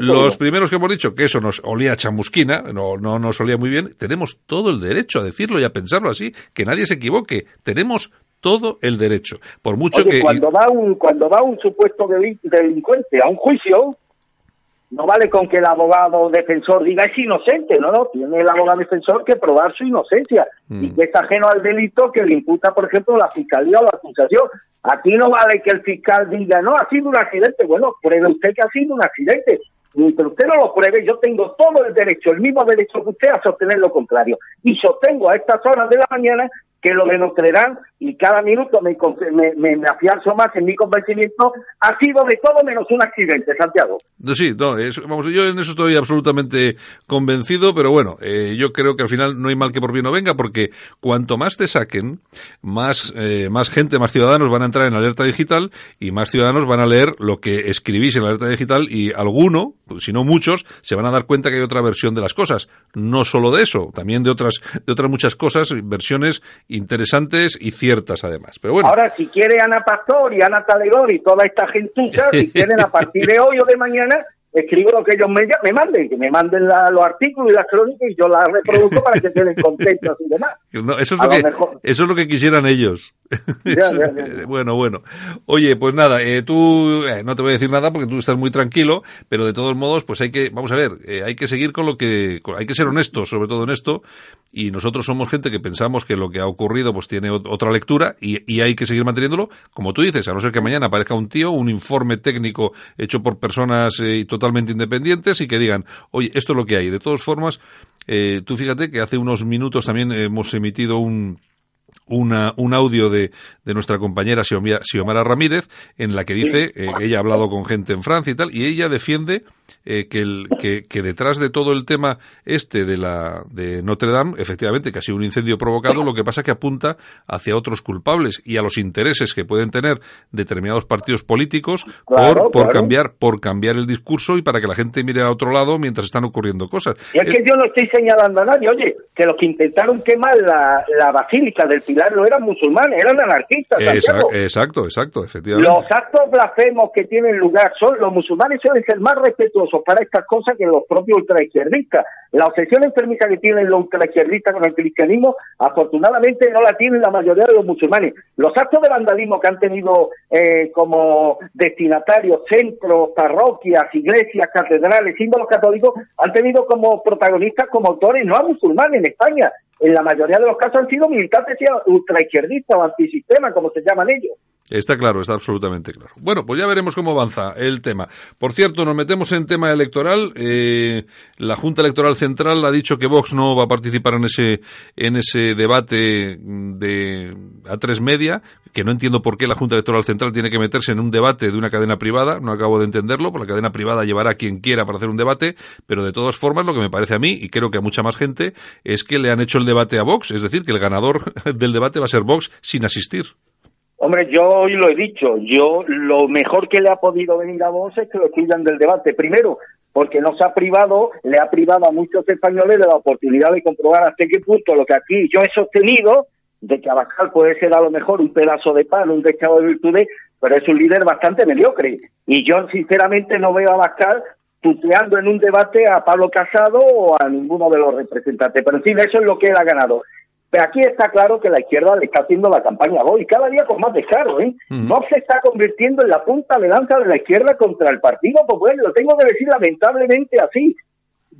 los primeros que hemos dicho que eso nos olía a chamusquina, no, no nos olía muy bien, tenemos todo el derecho a decirlo y a pensarlo así, que nadie se equivoque. Tenemos todo el derecho. Por mucho que cuando va un cuando va un supuesto delincuente a un juicio, no vale con que el abogado defensor diga es inocente, no, no, tiene el abogado defensor que probar su inocencia y mm. que es ajeno al delito que le imputa, por ejemplo, la fiscalía o la acusación. Aquí no vale que el fiscal diga, no, ha sido un accidente. Bueno, pruebe usted que ha sido un accidente. Mientras usted no lo pruebe, yo tengo todo el derecho, el mismo derecho que usted a sostener lo contrario. Y sostengo a estas horas de la mañana que lo de Notre y cada minuto me, me, me, afianzo más en mi convencimiento, ha sido de todo menos un accidente, Santiago. Sí, no, vamos, yo en eso estoy absolutamente convencido, pero bueno, eh, yo creo que al final no hay mal que por bien no venga, porque cuanto más te saquen, más, eh, más gente, más ciudadanos van a entrar en alerta digital y más ciudadanos van a leer lo que escribís en alerta digital y alguno, si no muchos, se van a dar cuenta que hay otra versión de las cosas. No solo de eso, también de otras, de otras muchas cosas, versiones interesantes y ciertas además. Pero bueno. Ahora, si quiere Ana Pastor y Ana Talegor y toda esta gentuza, si quieren a partir de hoy o de mañana, escribo lo que ellos me, me manden, que me manden los artículos y las crónicas y yo las reproduzco para que queden contentos y demás. eso, es lo que, eso es lo que quisieran ellos. bueno, bueno. Oye, pues nada, eh, tú eh, no te voy a decir nada porque tú estás muy tranquilo, pero de todos modos, pues hay que, vamos a ver, eh, hay que seguir con lo que, hay que ser honestos, sobre todo en esto, y nosotros somos gente que pensamos que lo que ha ocurrido pues tiene otra lectura y, y hay que seguir manteniéndolo, como tú dices, a no ser que mañana aparezca un tío, un informe técnico hecho por personas totalmente independientes y que digan, oye, esto es lo que hay. De todas formas, eh, tú fíjate que hace unos minutos también hemos emitido un, una, un audio de, de nuestra compañera Xiomara Ramírez en la que dice eh, que ella ha hablado con gente en Francia y tal, y ella defiende eh, que, el, que, que, detrás de todo el tema este de la de Notre Dame, efectivamente, que ha sido un incendio provocado, lo que pasa es que apunta hacia otros culpables y a los intereses que pueden tener determinados partidos políticos por, por cambiar por cambiar el discurso y para que la gente mire a otro lado mientras están ocurriendo cosas. Y es que yo no estoy señalando a nadie, oye, que los que intentaron quemar la, la basílica del Pilar no eran musulmanes, eran anarquistas. Exacto, exacto, efectivamente. Los actos blasfemos que tienen lugar son, los musulmanes suelen ser más respetuosos para estas cosas que los propios ultraizquierdistas. La obsesión enfermiza que tienen los ultraizquierdistas con el cristianismo, afortunadamente no la tienen la mayoría de los musulmanes. Los actos de vandalismo que han tenido eh, como destinatarios centros, parroquias, iglesias, catedrales, símbolos católicos, han tenido como protagonistas, como autores, no a musulmanes en España, en la mayoría de los casos han sido militantes ultraizquierdistas o antisistema, como se llaman ellos. Está claro, está absolutamente claro. Bueno, pues ya veremos cómo avanza el tema. Por cierto, nos metemos en tema electoral. Eh, la Junta Electoral Central ha dicho que Vox no va a participar en ese en ese debate de a tres media, que no entiendo por qué la Junta Electoral Central tiene que meterse en un debate de una cadena privada. No acabo de entenderlo, porque la cadena privada llevará a quien quiera para hacer un debate, pero de todas formas, lo que me parece a mí y creo que a mucha más gente es que le han hecho el debate a Vox, es decir, que el ganador del debate va a ser Vox sin asistir. Hombre, yo hoy lo he dicho, yo lo mejor que le ha podido venir a vos es que lo cuidan del debate. Primero, porque nos ha privado, le ha privado a muchos españoles de la oportunidad de comprobar hasta qué punto lo que aquí yo he sostenido, de que Abascal puede ser a lo mejor un pedazo de pan, un dechado de virtudes, pero es un líder bastante mediocre. Y yo sinceramente no veo a Abascal tuteando en un debate a Pablo Casado o a ninguno de los representantes. Pero en fin, eso es lo que él ha ganado. Pero aquí está claro que la izquierda le está haciendo la campaña a y cada día con más descaro, ¿eh? No se está convirtiendo en la punta de lanza de la izquierda contra el Partido Popular, lo tengo que decir lamentablemente así.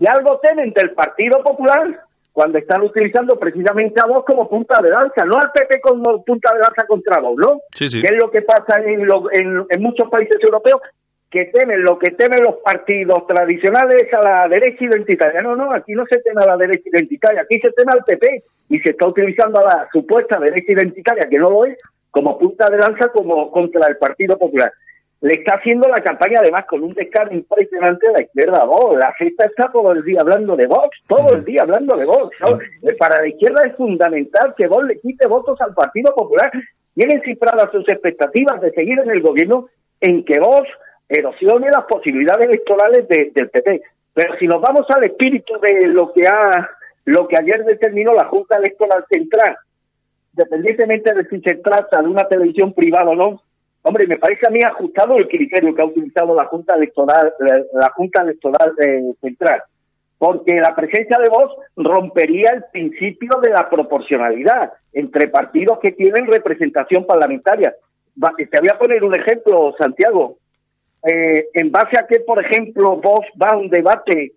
Y algo temen del Partido Popular cuando están utilizando precisamente a vos como punta de lanza, no al PP como punta de lanza contra vos, ¿no? Sí, sí. Que es lo que pasa en, en muchos países europeos, que temen, lo que temen los partidos tradicionales a la derecha identitaria. No, no, aquí no se teme a la derecha identitaria, aquí se teme al PP y se está utilizando a la supuesta derecha identitaria, que no lo es, como punta de lanza como contra el Partido Popular. Le está haciendo la campaña además con un descargo impresionante a la izquierda Vox. La fiesta está todo el día hablando de Vox, todo el día hablando de Vox. Para la izquierda es fundamental que Vox le quite votos al Partido Popular. Tienen cifradas sus expectativas de seguir en el gobierno en que Vox erosione las posibilidades electorales del PP. Pero si nos vamos al espíritu de lo que ha lo que ayer determinó la Junta Electoral Central, independientemente de si se trata de una televisión privada o no, hombre, me parece a mí ajustado el criterio que ha utilizado la Junta Electoral la, Junta Electoral eh, Central, porque la presencia de voz rompería el principio de la proporcionalidad entre partidos que tienen representación parlamentaria. Te voy a poner un ejemplo, Santiago. Eh, en base a que, por ejemplo, vos va a un debate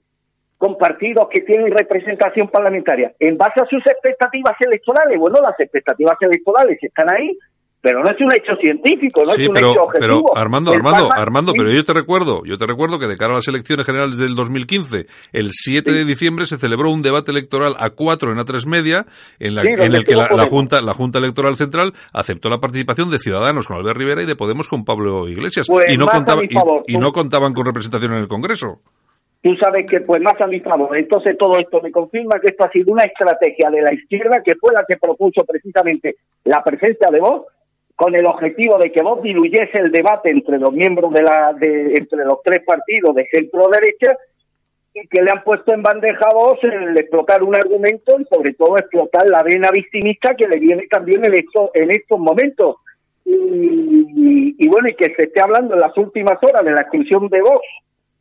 con partidos que tienen representación parlamentaria, en base a sus expectativas electorales, bueno, las expectativas electorales están ahí, pero no es un hecho científico, no es un hecho objetivo. Pero Armando, Armando, Armando, pero yo te recuerdo, yo te recuerdo que de cara a las elecciones generales del 2015, el 7 de diciembre se celebró un debate electoral a cuatro en A3 Media, en, la, en el que la, Junta, la Junta Electoral Central aceptó la participación de Ciudadanos con Albert Rivera y de Podemos con Pablo Iglesias. Pues y, no y, no contaban con representación en el Congreso tú sabes que pues más a mi favor. Entonces todo esto me confirma que esto ha sido una estrategia de la izquierda que fue la que propuso precisamente la presencia de vos con el objetivo de que vos diluyese el debate entre los miembros de la de, entre los tres partidos de centro derecha y que le han puesto en bandeja a vos el explotar un argumento y sobre todo explotar la vena victimista que le viene también en estos en estos momentos. Y, y, bueno y que se esté hablando en las últimas horas de la exclusión de vos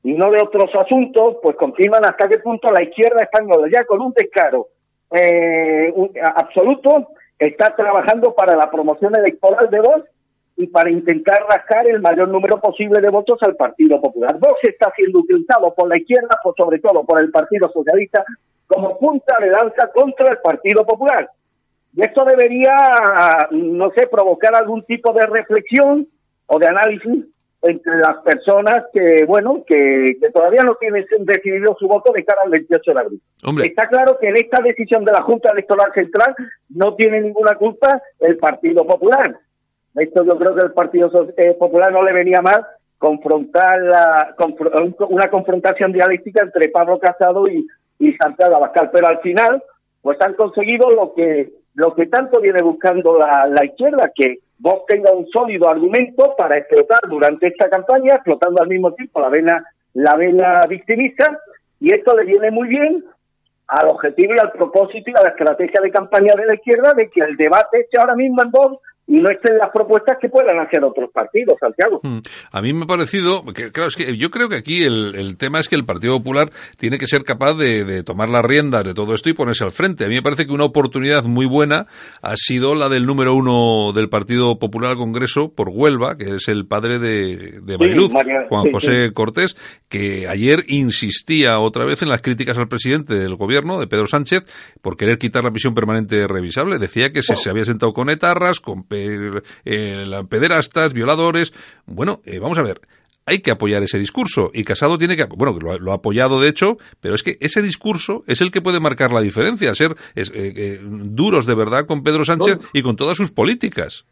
y no de otros asuntos pues confirman hasta qué punto la izquierda española ya con un descaro eh, absoluto está trabajando para la promoción electoral de Vox y para intentar rascar el mayor número posible de votos al Partido Popular. Vox está siendo utilizado por la izquierda, por, sobre todo por el Partido Socialista, como punta de lanza contra el Partido Popular. Y esto debería, no sé, provocar algún tipo de reflexión o de análisis entre las personas que, bueno, que, todavía no tienen decidido su voto de cara al 28 de abril. Está claro que en esta decisión de la Junta Electoral Central no tiene ninguna culpa el Partido Popular. Esto yo creo que el Partido eh, Popular no le venía mal confrontar la, una confrontación dialéctica entre Pablo Casado y, y Santiago Abascal, pero al final pues han conseguido lo que lo que tanto viene buscando la, la izquierda, que vos tenga un sólido argumento para explotar durante esta campaña, explotando al mismo tiempo la vena, la vena victimista, y esto le viene muy bien al objetivo y al propósito y a la estrategia de campaña de la izquierda de que el debate esté ahora mismo en Vox y no estén las propuestas que puedan hacer otros partidos, Santiago. Hmm. A mí me ha parecido, que, claro, es que yo creo que aquí el, el tema es que el Partido Popular tiene que ser capaz de, de, tomar las riendas de todo esto y ponerse al frente. A mí me parece que una oportunidad muy buena ha sido la del número uno del Partido Popular al Congreso por Huelva, que es el padre de, de Mariluz, Juan José Cortés, que ayer insistía otra vez en las críticas al presidente del gobierno, de Pedro Sánchez, por querer quitar la prisión permanente revisable. Decía que se, se había sentado con etarras, con eh, pederastas, violadores. Bueno, eh, vamos a ver. Hay que apoyar ese discurso y Casado tiene que, bueno, lo, ha apoyado de hecho, pero es que ese discurso es el que puede marcar la diferencia, ser eh, duros de verdad con Pedro Sánchez y con todas sus políticas.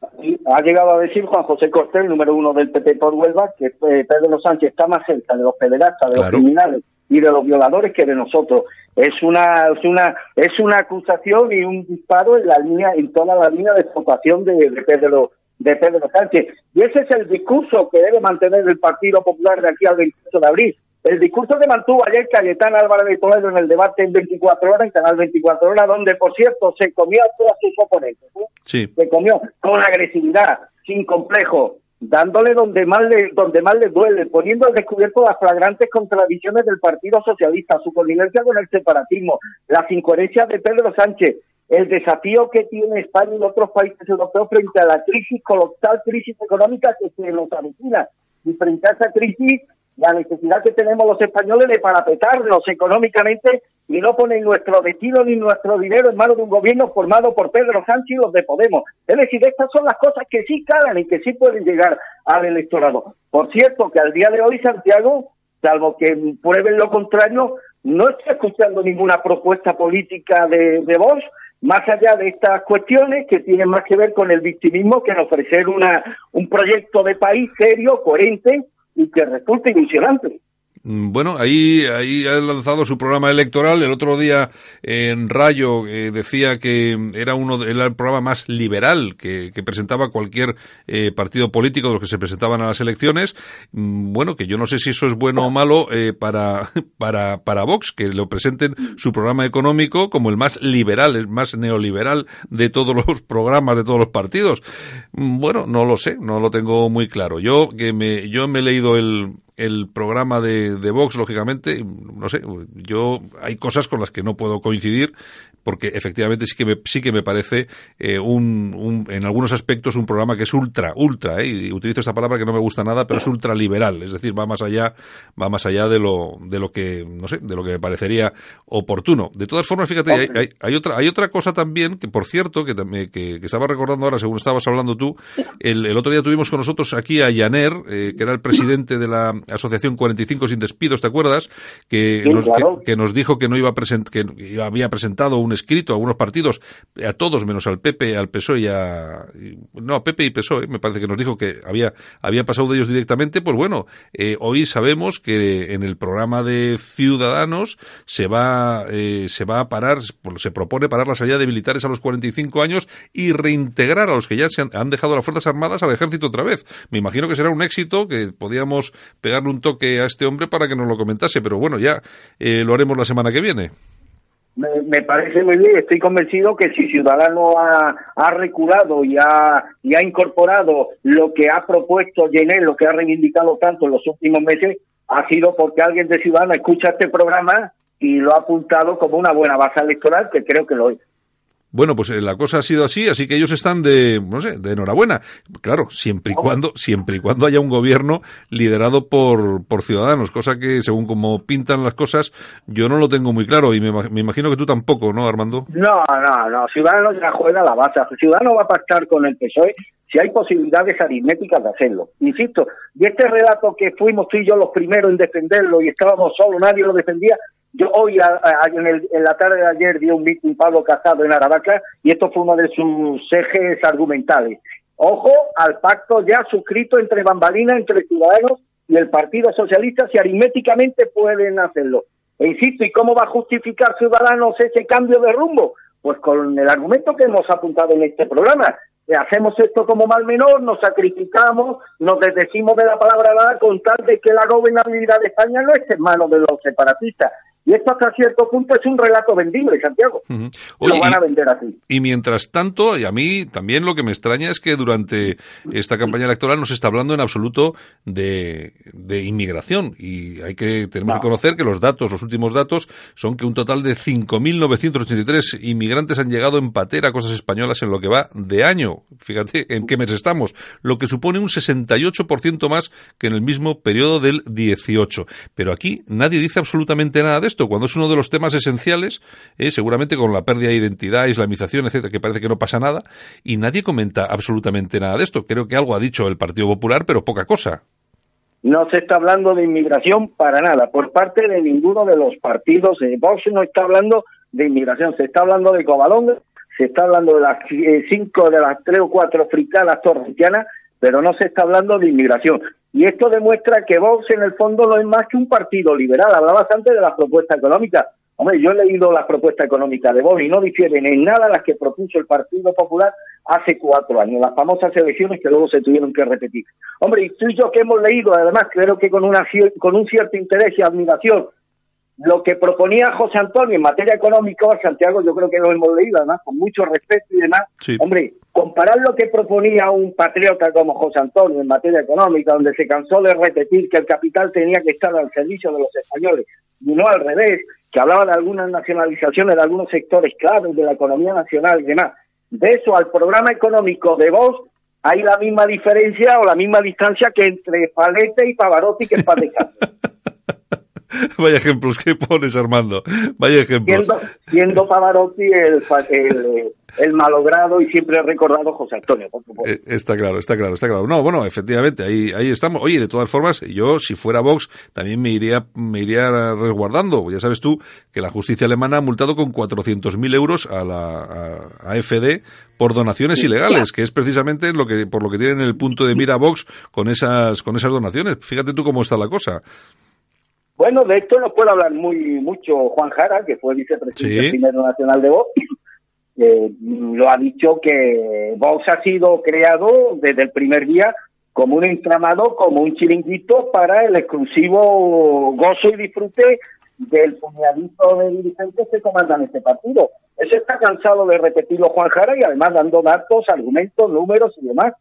Ha llegado a decir Juan José Cortés, número uno del PP por Huelva, que Pedro Sánchez está más cerca de los pederastas, de los criminales y de los violadores que de nosotros. Es una, es una, es una acusación y un disparo en la línea, en toda la línea de explotación de, de Pedro de Pedro Sánchez. Y ese es el discurso que debe mantener el Partido Popular de aquí al 28 de abril. El discurso que mantuvo ayer Cayetán Álvarez de Toledo en el debate en 24 horas, en Canal 24 horas, donde, por cierto, se comió a todos sus oponentes. Sí. Se comió con agresividad, sin complejo, dándole donde más le, donde más le duele, poniendo al descubierto las flagrantes contradicciones del Partido Socialista, su connivencia con el separatismo, las incoherencias de Pedro Sánchez, el desafío que tiene España y otros países europeos frente a la crisis colosal, crisis económica que se nos avecina. Y frente a esa crisis, la necesidad que tenemos los españoles de parapetarnos económicamente y no poner nuestro destino ni nuestro dinero en manos de un gobierno formado por Pedro Sánchez y los de Podemos. Es decir, estas son las cosas que sí calan y que sí pueden llegar al electorado. Por cierto, que al día de hoy, Santiago, salvo que prueben lo contrario, no está escuchando ninguna propuesta política de, de más allá de estas cuestiones que tienen más que ver con el victimismo que en ofrecer una, un proyecto de país serio, coherente y que resulte ilusionante. Mm, bueno, ahí, ahí ha lanzado su programa electoral. El otro día en Rayo eh, decía que era uno el programa más liberal que, presentaba cualquier eh, partido político de los que se presentaban a las elecciones. Mm, bueno, que yo no sé si eso es bueno o malo eh, para, para, para Vox, que lo presenten su programa económico como el más liberal, el más neoliberal de todos los programas de todos los partidos. Mm, bueno, no lo sé, no lo tengo muy claro. Yo que me, yo me he leído el, el programa de, de Vox, lógicamente, no sé, yo hay cosas con las que no puedo coincidir, porque efectivamente sí que me, sí que me parece eh, un, un, en algunos aspectos un programa que es ultra, ultra, eh, y utilizo esta palabra que no me gusta nada, pero es ultra liberal, es decir, va más allá, va más allá de lo, de lo que, no sé, de lo que me parecería oportuno. De todas formas, fíjate, hay, hay, otra, hay otra cosa también, que por cierto, que, que, que, estaba recordando ahora, según estabas hablando tú, el, el otro día tuvimos con nosotros aquí a Yaner, eh, que era el presidente de la Asociación 45 sin despidos, ¿te acuerdas? Que, nos, que, nos dijo que no iba a present, que había presentado un escrito a algunos partidos, a todos menos al PP, al PSOE y a, no, a PP y PSOE, me parece que nos dijo que había, había pasado de ellos directamente, pues bueno, eh, hoy sabemos que en el programa de Ciudadanos se va, eh, se va a parar, se propone parar la salida de militares a los 45 años y reintegrar a los que ya se han, han dejado las Fuerzas Armadas al ejército otra vez. Me imagino que será un éxito que podíamos pegar un toque a este hombre para que nos lo comentase, pero bueno, ya eh, lo haremos la semana que viene. Me, parece muy bien, estoy convencido que si Ciudadano ha, ha reculado y ha, y ha incorporado lo que ha propuesto Jenner, lo que ha reivindicado tanto en los últimos meses, ha sido porque alguien de Ciudadano escucha este programa y lo ha apuntado como una buena base electoral, que creo que lo. Bueno, pues eh, la cosa ha sido así, así que ellos están de, no sé, de enhorabuena. Claro, siempre y cuando, siempre y cuando haya un gobierno liderado por, por ciudadanos, cosa que según como pintan las cosas, yo no lo tengo muy claro y me, imagino que tú tampoco, ¿no, Armando? No, no, no. Ciudadanos ya juega la base. Ciudadanos va a pactar con el PSOE si hay posibilidades aritméticas de hacerlo. Insisto, y este relato que fuimos tú y yo los primeros en defenderlo y estábamos solos, nadie lo defendía, yo hoy, en, la tarde de ayer, dio un mitin Pablo Casado en Aravaca y esto fue uno de sus ejes argumentales. Ojo al pacto ya suscrito entre Bambalina, entre Ciudadanos y el Partido Socialista, si aritméticamente pueden hacerlo. E insisto, ¿y cómo va a justificar Ciudadanos ese cambio de rumbo? Pues con el argumento que hemos apuntado en este programa. Hacemos esto como mal menor, nos sacrificamos, nos desdecimos de la palabra dada con tal de que la gobernabilidad de España no esté en manos de los separatistas. Y esto hasta cierto punto es un relato vendible, Santiago. lo van a vender así. Y mientras tanto, y a mí también lo que me extraña es que durante esta campaña electoral no se está hablando en absoluto de, inmigración. Y hay que, tenemos que conocer que los datos, los últimos datos, son que un total de 5.983 inmigrantes han llegado en patera a cosas españolas en lo que va de año. Fíjate en qué mes estamos. Lo que supone un 68% más que en el mismo periodo del 18. Pero aquí nadie dice absolutamente nada de esto cuando es uno de los temas esenciales, eh, seguramente con la pérdida de identidad, islamización, etcétera, que parece que no pasa nada, y nadie comenta absolutamente nada de esto. Creo que algo ha dicho el Partido Popular, pero poca cosa. No se está hablando de inmigración para nada, por parte de ninguno de los partidos. Eh, Vox no está hablando de inmigración, se está hablando de Cobalón, se está hablando de las eh, cinco, de las tres o cuatro fricadas torrentianas, pero no se está hablando de inmigración. Y esto demuestra que Vox en el fondo no es más que un partido liberal. Hablaba bastante de las propuestas económicas. Hombre, yo he leído las propuestas económicas de Vox y no difieren en nada las que propuso el Partido Popular hace cuatro años, las famosas elecciones que luego se tuvieron que repetir. Hombre, y tú y yo que hemos leído, además creo que con, una, con un cierto interés y admiración, lo que proponía José Antonio en materia económica, Santiago, yo creo que lo hemos leído, además, con mucho respeto y demás. Hombre, comparar lo que proponía un patriota como José Antonio en materia económica, donde se cansó de repetir que el capital tenía que estar al servicio de los españoles, y no al revés, que hablaba de algunas nacionalizaciones de algunos sectores claves de la economía nacional y demás. De eso al programa económico de vos hay la misma diferencia o la misma distancia que entre Palete y Pavarotti, que es para Vaya ejemplos que pones, Armando. Vaya ejemplos. Siendo, Pavarotti el, el, malogrado y siempre recordado José Antonio, eh, Está claro, está claro, está claro. No, bueno, efectivamente, ahí, ahí estamos. Oye, de todas formas, yo, si fuera Vox, también me iría, me iría resguardando. Ya sabes tú que la justicia alemana ha multado con 400.000 euros a la AFD por donaciones ilegales, que es precisamente lo que, por lo que tienen el punto de mira Vox con esas, con esas donaciones. Fíjate tú cómo está la cosa. Bueno, de esto nos puede hablar muy mucho Juan Jara, que fue vicepresidente primero nacional de Vox. Eh, lo ha dicho que Vox ha sido creado desde el primer día como un entramado, como un chiringuito para el exclusivo gozo y disfrute del puñadito de dirigentes que comandan este partido. Eso está cansado de repetirlo Juan Jara y además dando datos, argumentos, números y demás.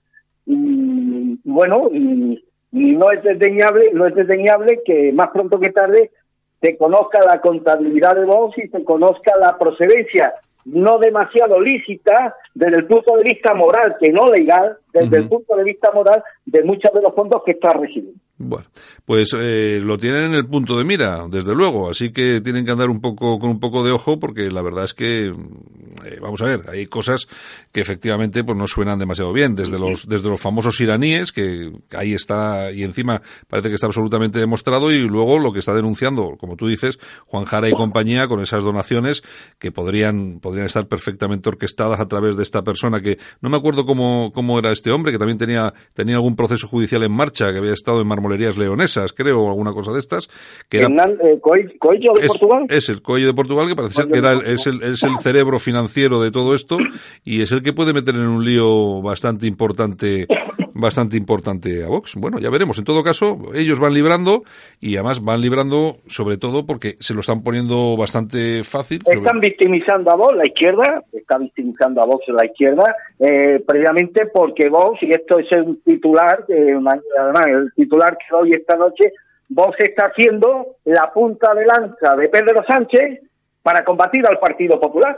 Y, bueno, y no es desdeñable, no es desdeñable que más pronto que tarde se conozca la contabilidad de Vox y se conozca la procedencia no demasiado lícita desde el punto de vista moral, que no legal, desde el punto de vista moral de muchos de los fondos que está recibiendo. Bueno, pues eh, lo tienen en el punto de mira, desde luego, así que tienen que andar un poco con un poco de ojo porque la verdad es que eh, vamos a ver, hay cosas que efectivamente pues no suenan demasiado bien, desde los desde los famosos iraníes que ahí está y encima parece que está absolutamente demostrado y luego lo que está denunciando, como tú dices, Juan Jara y compañía con esas donaciones que podrían podrían estar perfectamente orquestadas a través de esta persona que no me acuerdo cómo cómo era este hombre que también tenía tenía algún proceso judicial en marcha que había estado en marmolerías leonesas, creo, o alguna cosa de estas, que era, eh, Coello de Portugal. Es el Coello de Portugal que parece ser que era es el, es el cerebro financiero de todo esto y es el que puede meter en un lío bastante importante bastante importante a Vox. Bueno, ya veremos. En todo caso, ellos van librando y además van librando sobre todo porque se lo están poniendo bastante fácil. Están victimizando a Vox, la izquierda, está victimizando a Vox la izquierda, eh, previamente porque Vox, y esto es un titular, además el titular que hoy esta noche vos está haciendo la punta de lanza de Pedro Sánchez para combatir al Partido Popular.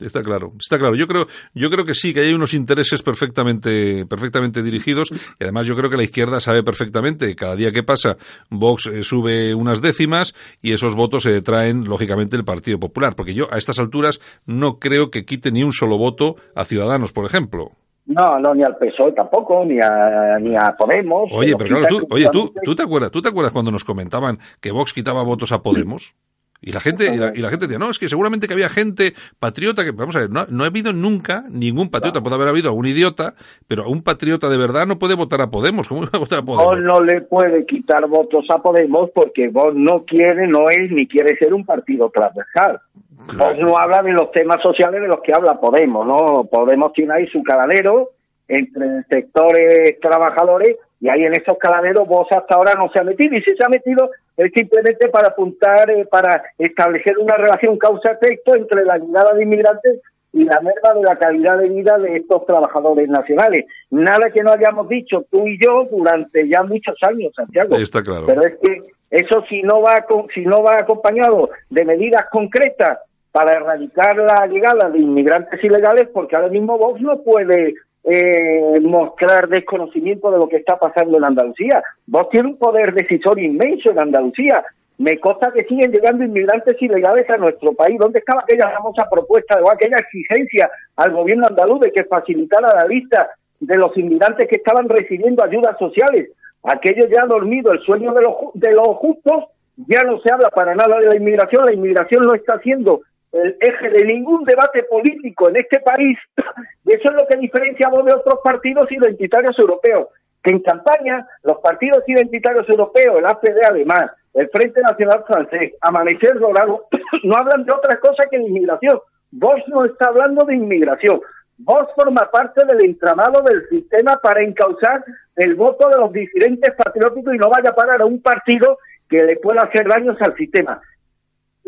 Está claro, está claro. Yo creo, yo creo que sí, que hay unos intereses perfectamente, perfectamente dirigidos y además yo creo que la izquierda sabe perfectamente cada día que pasa Vox eh, sube unas décimas y esos votos se traen lógicamente el Partido Popular, porque yo a estas alturas no creo que quite ni un solo voto a Ciudadanos, por ejemplo. No, no, ni al PSOE tampoco, ni a, ni a Podemos. Oye, pero claro, tú, oye, tú, ¿tú te acuerdas, tú te acuerdas cuando nos comentaban que Vox quitaba votos a Podemos? Y la gente, y la, gente decía, no, es que seguramente que había gente patriota que, vamos a ver, no, no ha habido nunca ningún patriota, puede haber habido algún idiota, pero un patriota de verdad no puede votar a Podemos. ¿Cómo va a votar a Podemos? Vos no le puede quitar votos a Podemos porque vos no quiere, no es ni quiere ser un partido transversal. Vos no habla de los temas sociales de los que habla Podemos, ¿no? Podemos tiene ahí su caladero entre sectores trabajadores y ahí en esos caladeros vos hasta ahora no se ha metido y si se ha metido es simplemente para apuntar, eh, para establecer una relación causa-efecto entre la llegada de inmigrantes y la merma de la calidad de vida de estos trabajadores nacionales. Nada que no hayamos dicho tú y yo durante ya muchos años, Santiago. Está claro. Pero es que eso si no va si no va acompañado de medidas concretas para erradicar la llegada de inmigrantes ilegales, porque ahora mismo Vox no puede eh, mostrar desconocimiento de lo que está pasando en Andalucía. Vos tiene un poder decisorio inmenso en Andalucía. Me consta que siguen llegando inmigrantes ilegales a nuestro país. ¿Dónde estaba aquella famosa propuesta o aquella exigencia al gobierno andaluz de que facilitara la lista de los inmigrantes que estaban recibiendo ayudas sociales? Aquello ya ha dormido, el sueño de los, de los justos, ya no se habla para nada de la inmigración. La inmigración no está siendo el eje de ningún debate político en este país, y eso es lo que diferenciamos de otros partidos identitarios europeos, que en campaña los partidos identitarios europeos, el APD alemán, el Frente Nacional francés, Amanecer Dorado, no hablan de otra cosa que de inmigración. Vos no está hablando de inmigración. Vos forma parte del entramado del sistema para encauzar el voto de los disidentes patrióticos y no vaya a parar a un partido que le pueda hacer daños al sistema.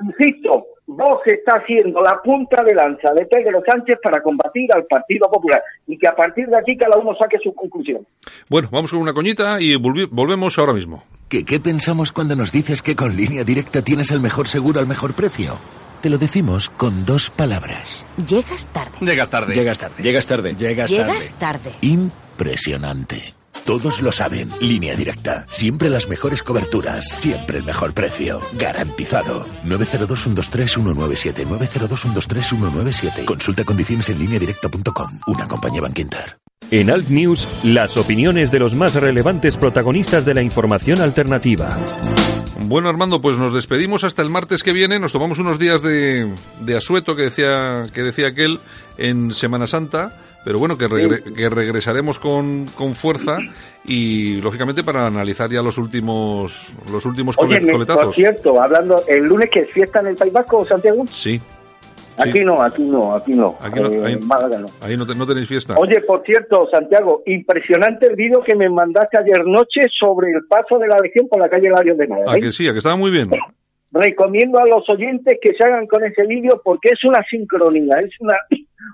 Insisto, vos está haciendo la punta de lanza de Pedro Sánchez para combatir al Partido Popular y que a partir de aquí cada uno saque su conclusión. Bueno, vamos con una coñita y volvemos ahora mismo. ¿Qué, ¿Qué pensamos cuando nos dices que con línea directa tienes el mejor seguro al mejor precio? Te lo decimos con dos palabras. Llegas tarde. Llegas tarde. Llegas tarde. Llegas tarde. Llegas tarde. Llegas tarde. Impresionante. Todos lo saben. Línea directa. Siempre las mejores coberturas. Siempre el mejor precio. Garantizado. 902-123-197. 902-123-197. Consulta condiciones en línea directa.com. Una compañía Banquinter. En Alt News, las opiniones de los más relevantes protagonistas de la información alternativa. Bueno, Armando, pues nos despedimos hasta el martes que viene. Nos tomamos unos días de, de asueto que decía, que decía aquel en Semana Santa pero bueno, que, que regresaremos con, con, fuerza y lógicamente para analizar ya los últimos los últimos Oye, coletazos. Por cierto, hablando, ¿el lunes que es fiesta en el País Vasco, Santiago? Sí. Aquí no, aquí no, aquí no. Aquí no, eh, ahí, Málaga no. Ahí no, te, no, tenéis fiesta. Oye, por cierto, Santiago, impresionante el vídeo que me mandaste ayer noche sobre el paso de la Legión por la calle Larios de Málaga. A ¿eh? que sí, a que estaba muy bien. Recomiendo a los oyentes que se hagan con ese vídeo porque es una sincronía, es una,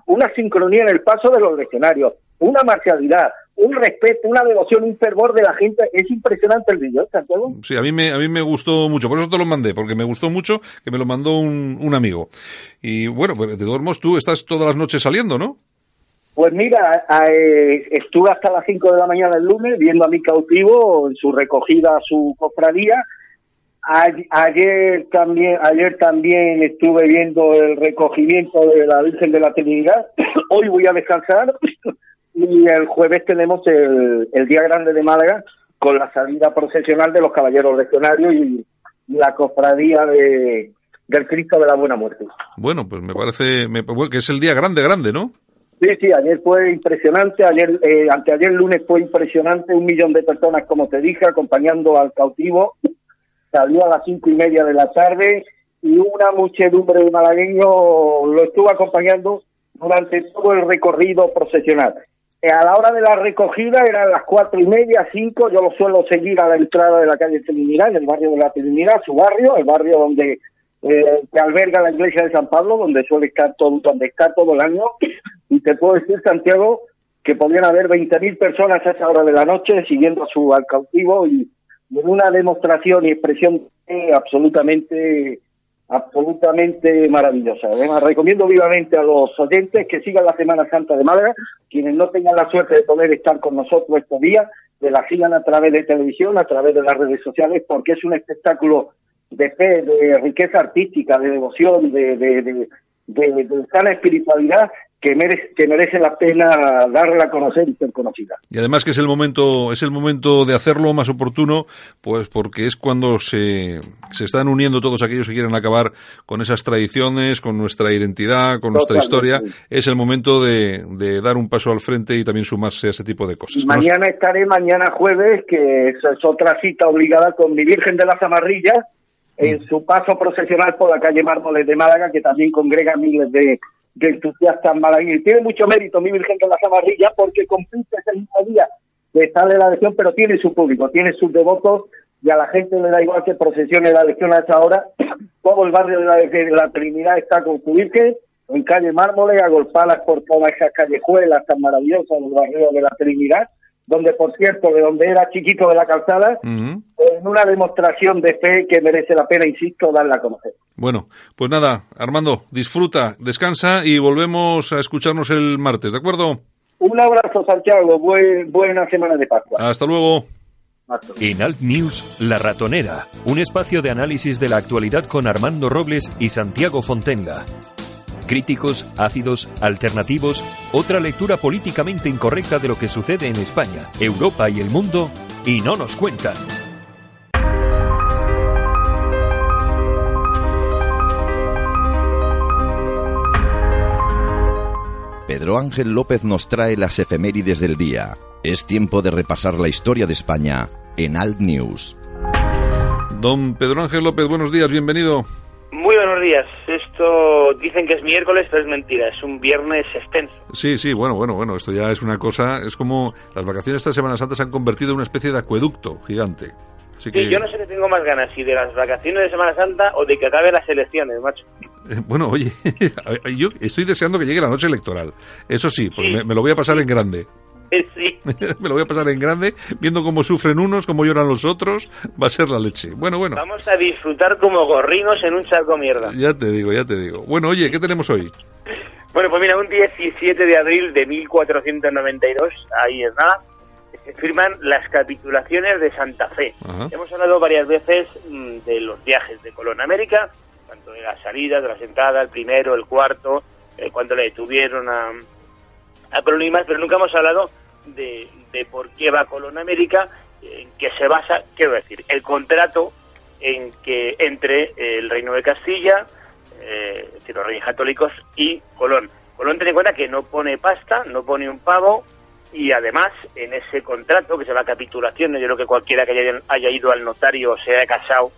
una sincronía en el paso de los legionarios, una marcialidad, un respeto, una devoción, un fervor de la gente. Es impresionante el vídeo, ¿eh, Santiago. Sí, a mí, me, a mí me gustó mucho, por eso te lo mandé, porque me gustó mucho que me lo mandó un, un amigo. Y bueno, pues de todos modos tú estás todas las noches saliendo, ¿no? Pues mira, eh, estuve hasta las 5 de la mañana el lunes viendo a mi cautivo en su recogida a su cofradía. Ayer también, ayer también estuve viendo el recogimiento de la Virgen de la Trinidad. Hoy voy a descansar y el jueves tenemos el, el Día Grande de Málaga con la salida procesional de los Caballeros Legionarios y la cofradía de, del Cristo de la Buena Muerte. Bueno, pues me parece me, que es el día grande, grande, ¿no? Sí, sí, ayer fue impresionante, ayer, eh, anteayer lunes fue impresionante, un millón de personas, como te dije, acompañando al cautivo, salió a las cinco y media de la tarde y una muchedumbre de malagueños lo estuvo acompañando durante todo el recorrido procesional. Eh, a la hora de la recogida eran las cuatro y media, cinco, yo lo suelo seguir a la entrada de la calle Trinidad, en el barrio de la Trinidad, su barrio, el barrio donde eh, que alberga la iglesia de San Pablo, donde suele estar todo, donde está todo el año, y te puedo decir, Santiago, que podrían haber 20.000 personas a esa hora de la noche siguiendo a su al cautivo y, y en una demostración y expresión absolutamente absolutamente maravillosa. Además, recomiendo vivamente a los oyentes que sigan la Semana Santa de Málaga, quienes no tengan la suerte de poder estar con nosotros estos días, de la sigan a través de televisión, a través de las redes sociales, porque es un espectáculo de fe, de riqueza artística, de devoción, de, de, de, de sana espiritualidad que merece, que merece la pena darla a conocer y ser conocida. Y además que es el momento, es el momento de hacerlo más oportuno, pues porque es cuando se, se están uniendo todos aquellos que quieren acabar con esas tradiciones, con nuestra identidad, con nuestra historia. Es el momento de, de, dar un paso al frente y también sumarse a ese tipo de cosas. Mañana estaré, mañana jueves, que es, es otra cita obligada con mi Virgen de las Amarrillas, en su paso procesional por la calle Mármoles de Málaga, que también congrega miles de de entusiastas malagueños. Tiene mucho mérito mi Virgen de la Zamarrilla porque compite ese mismo día que sale la legión, pero tiene su público, tiene sus devotos y a la gente le da igual que procesione la legión a esa hora. Todo el barrio de la, de la Trinidad está con su Virgen, en calle Mármole, agolpadas por todas esas callejuelas tan maravillosas del barrio de la Trinidad donde por cierto, de donde era chiquito de la calzada, en una demostración de fe que merece la pena, insisto, darla a conocer. Bueno, pues nada, Armando, disfruta, descansa y volvemos a escucharnos el martes, ¿de acuerdo? Un abrazo, Santiago, buena semana de Pascua. Hasta luego. En Alt News, La Ratonera, un espacio de análisis de la actualidad con Armando Robles y Santiago Fontenga críticos, ácidos, alternativos, otra lectura políticamente incorrecta de lo que sucede en España, Europa y el mundo, y no nos cuentan. Pedro Ángel López nos trae las efemérides del día. Es tiempo de repasar la historia de España en Alt News. Don Pedro Ángel López, buenos días, bienvenido. Muy buenos días. Esto dicen que es miércoles, pero es mentira. Es un viernes extenso. Sí, sí, bueno, bueno, bueno. Esto ya es una cosa. Es como las vacaciones de esta Semana Santa se han convertido en una especie de acueducto gigante. Así que... yo no sé qué tengo más ganas, si de las vacaciones de Semana Santa o de que acabe las elecciones, macho. Eh, bueno, oye, yo estoy deseando que llegue la noche electoral. Eso sí, porque Me, lo voy a pasar en grande. Sí. Me lo voy a pasar en grande, viendo cómo sufren unos, cómo lloran los otros, va a ser la leche. Bueno, bueno. Vamos a disfrutar como gorrinos en un charco mierda. Ya te digo, ya te digo. Bueno, oye, ¿qué tenemos hoy? Bueno, pues mira, un 17 de abril de 1492, ahí es nada, se firman las capitulaciones de Santa Fe. Hemos hablado varias veces mm, de los viajes de Colón a América, tanto de la salida, de la sentada, el primero, el cuarto, eh, cuando le detuvieron a, a más, pero nunca hemos hablado de, por qué va Colón a América, en que se basa, quiero decir, el contrato en que entre el Reino de Castilla, eh, los reyes católicos y Colón. Colón ten en cuenta que no pone pasta, no pone un pavo y además en ese contrato que se llama capitulación, yo creo que cualquiera que haya, haya ido al notario o se haya casado,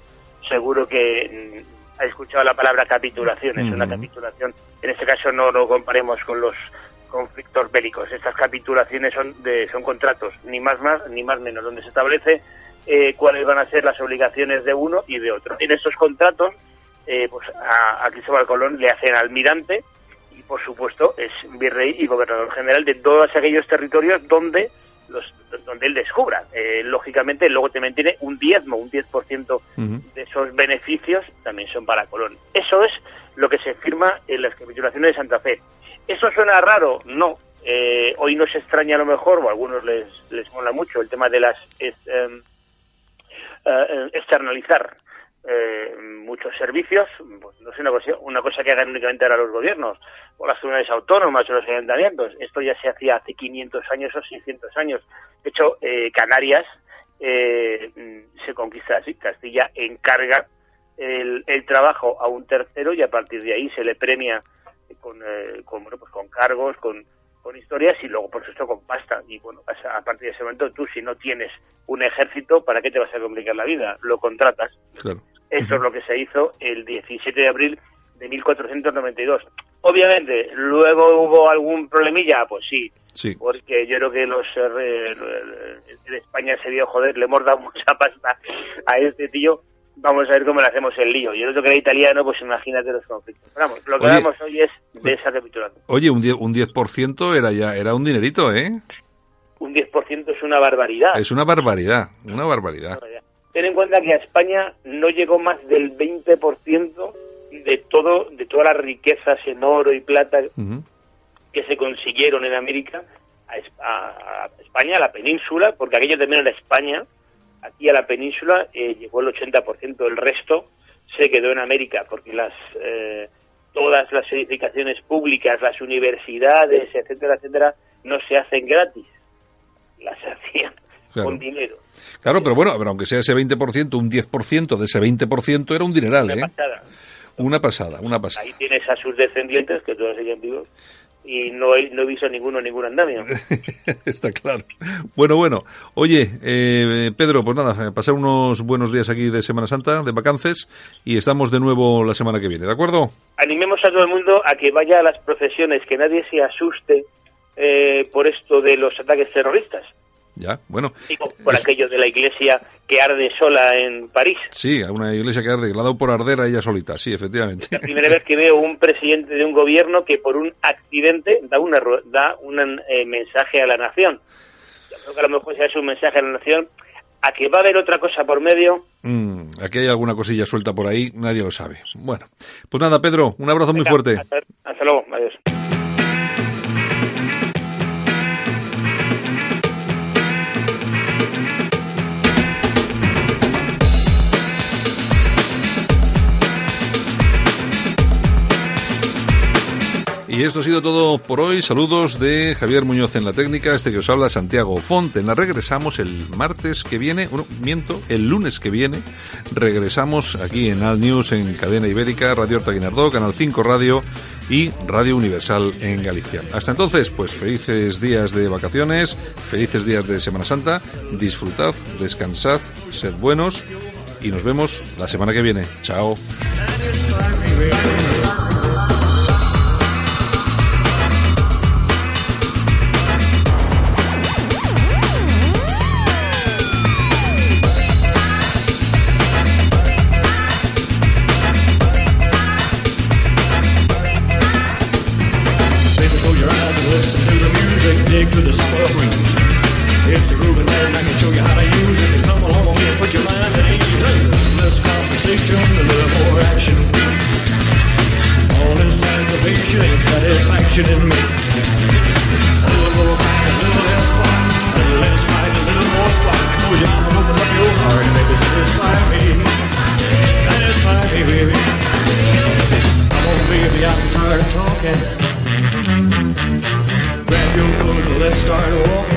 seguro que mm, ha escuchado la palabra capitulación, es una capitulación, en este caso no lo comparemos con los conflictos bélicos. Estas capitulaciones son, de, son contratos, ni más más ni más menos, donde se establece eh, cuáles van a ser las obligaciones de uno y de otro. En estos contratos, eh, pues a, Cristóbal Colón le hacen almirante y, por supuesto, es virrey y gobernador general de todos aquellos territorios donde los, donde él descubra. Eh, lógicamente, luego también tiene un diezmo, un 10% de esos beneficios también son para Colón. Eso es lo que se firma en las capitulaciones de Santa Fe. ¿Eso suena raro? No. Eh, hoy nos extraña a lo mejor, o a algunos les, les mola mucho, el tema de las em, eh, externalizar eh, muchos servicios, pues no es una cosa, una cosa que hagan únicamente ahora los gobiernos, o las comunidades autónomas o los ayuntamientos. Esto ya se hacía hace 500 años o 600 años. De hecho, Canarias se conquista así. Castilla encarga el, el trabajo a un tercero y a partir de ahí se le premia con, eh, con, bueno, pues con cargos, con, con historias y luego, por supuesto, con pasta. Y bueno, a partir de ese momento, tú si no tienes un ejército, ¿para qué te vas a complicar la vida? Lo contratas. Claro. Eso es lo que se hizo el 17 de abril de 1492. Obviamente, luego hubo algún problemilla, pues sí, sí. porque yo creo que los eh, de España se dio joder, le hemos dado mucha pasta a este tío vamos a ver cómo le hacemos el lío. Y el otro que era italiano, pues imagínate los conflictos. vamos, lo que hablamos hoy es de esa capitulación. Oye, un 10%, un 10 era ya era un dinerito, ¿eh? Un 10% es una barbaridad. Es una barbaridad, una barbaridad. ten en cuenta que a España no llegó más del 20% de todo de todas las riquezas en oro y plata que se consiguieron en América a, España, a la península, porque aquello también era España, aquí a la península eh, llegó el 80%, el resto se quedó en América, porque las eh, todas las edificaciones públicas, las universidades, etcétera, etcétera, no se hacen gratis, las hacían con dinero. Claro, pero bueno, pero aunque sea ese 20%, un 10% de ese 20% era un dineral, una ¿eh? Pasada. Una pasada, una pasada. Ahí tienes a sus descendientes, que todos siguen vivos, y no he, no he visto ninguno ningún andamio. Está claro. Bueno, bueno. Oye, eh, Pedro, pues nada, pasar unos buenos días aquí de Semana Santa, de vacances, y estamos de nuevo la semana que viene, ¿de acuerdo? Animemos a todo el mundo a que vaya a las procesiones, que nadie se asuste eh, por esto de los ataques terroristas. Ya, bueno. por aquello de la iglesia que arde sola en París. Sí, una iglesia que arde, que la ha dado por arder a ella solita, sí, efectivamente. Es la primera vez que veo un presidente de un gobierno que por un accidente da, una, da un eh, mensaje a la nación. Yo creo que a lo mejor sea un mensaje a la nación a que va a haber otra cosa por medio. Mm, aquí hay alguna cosilla suelta por ahí, nadie lo sabe. Bueno, pues nada, Pedro, un abrazo muy fuerte. hasta luego, adiós. Y esto ha sido todo por hoy. Saludos de Javier Muñoz en la técnica, este que os habla Santiago Fonten. Regresamos el martes que viene, bueno, miento, el lunes que viene. Regresamos aquí en Al News en Cadena Ibérica, Radio Horta Guinardó, Canal 5 Radio y Radio Universal en Galicia. Hasta entonces, pues felices días de vacaciones, felices días de Semana Santa. Disfrutad, descansad, sed buenos y nos vemos la semana que viene. Chao. Let's start walking.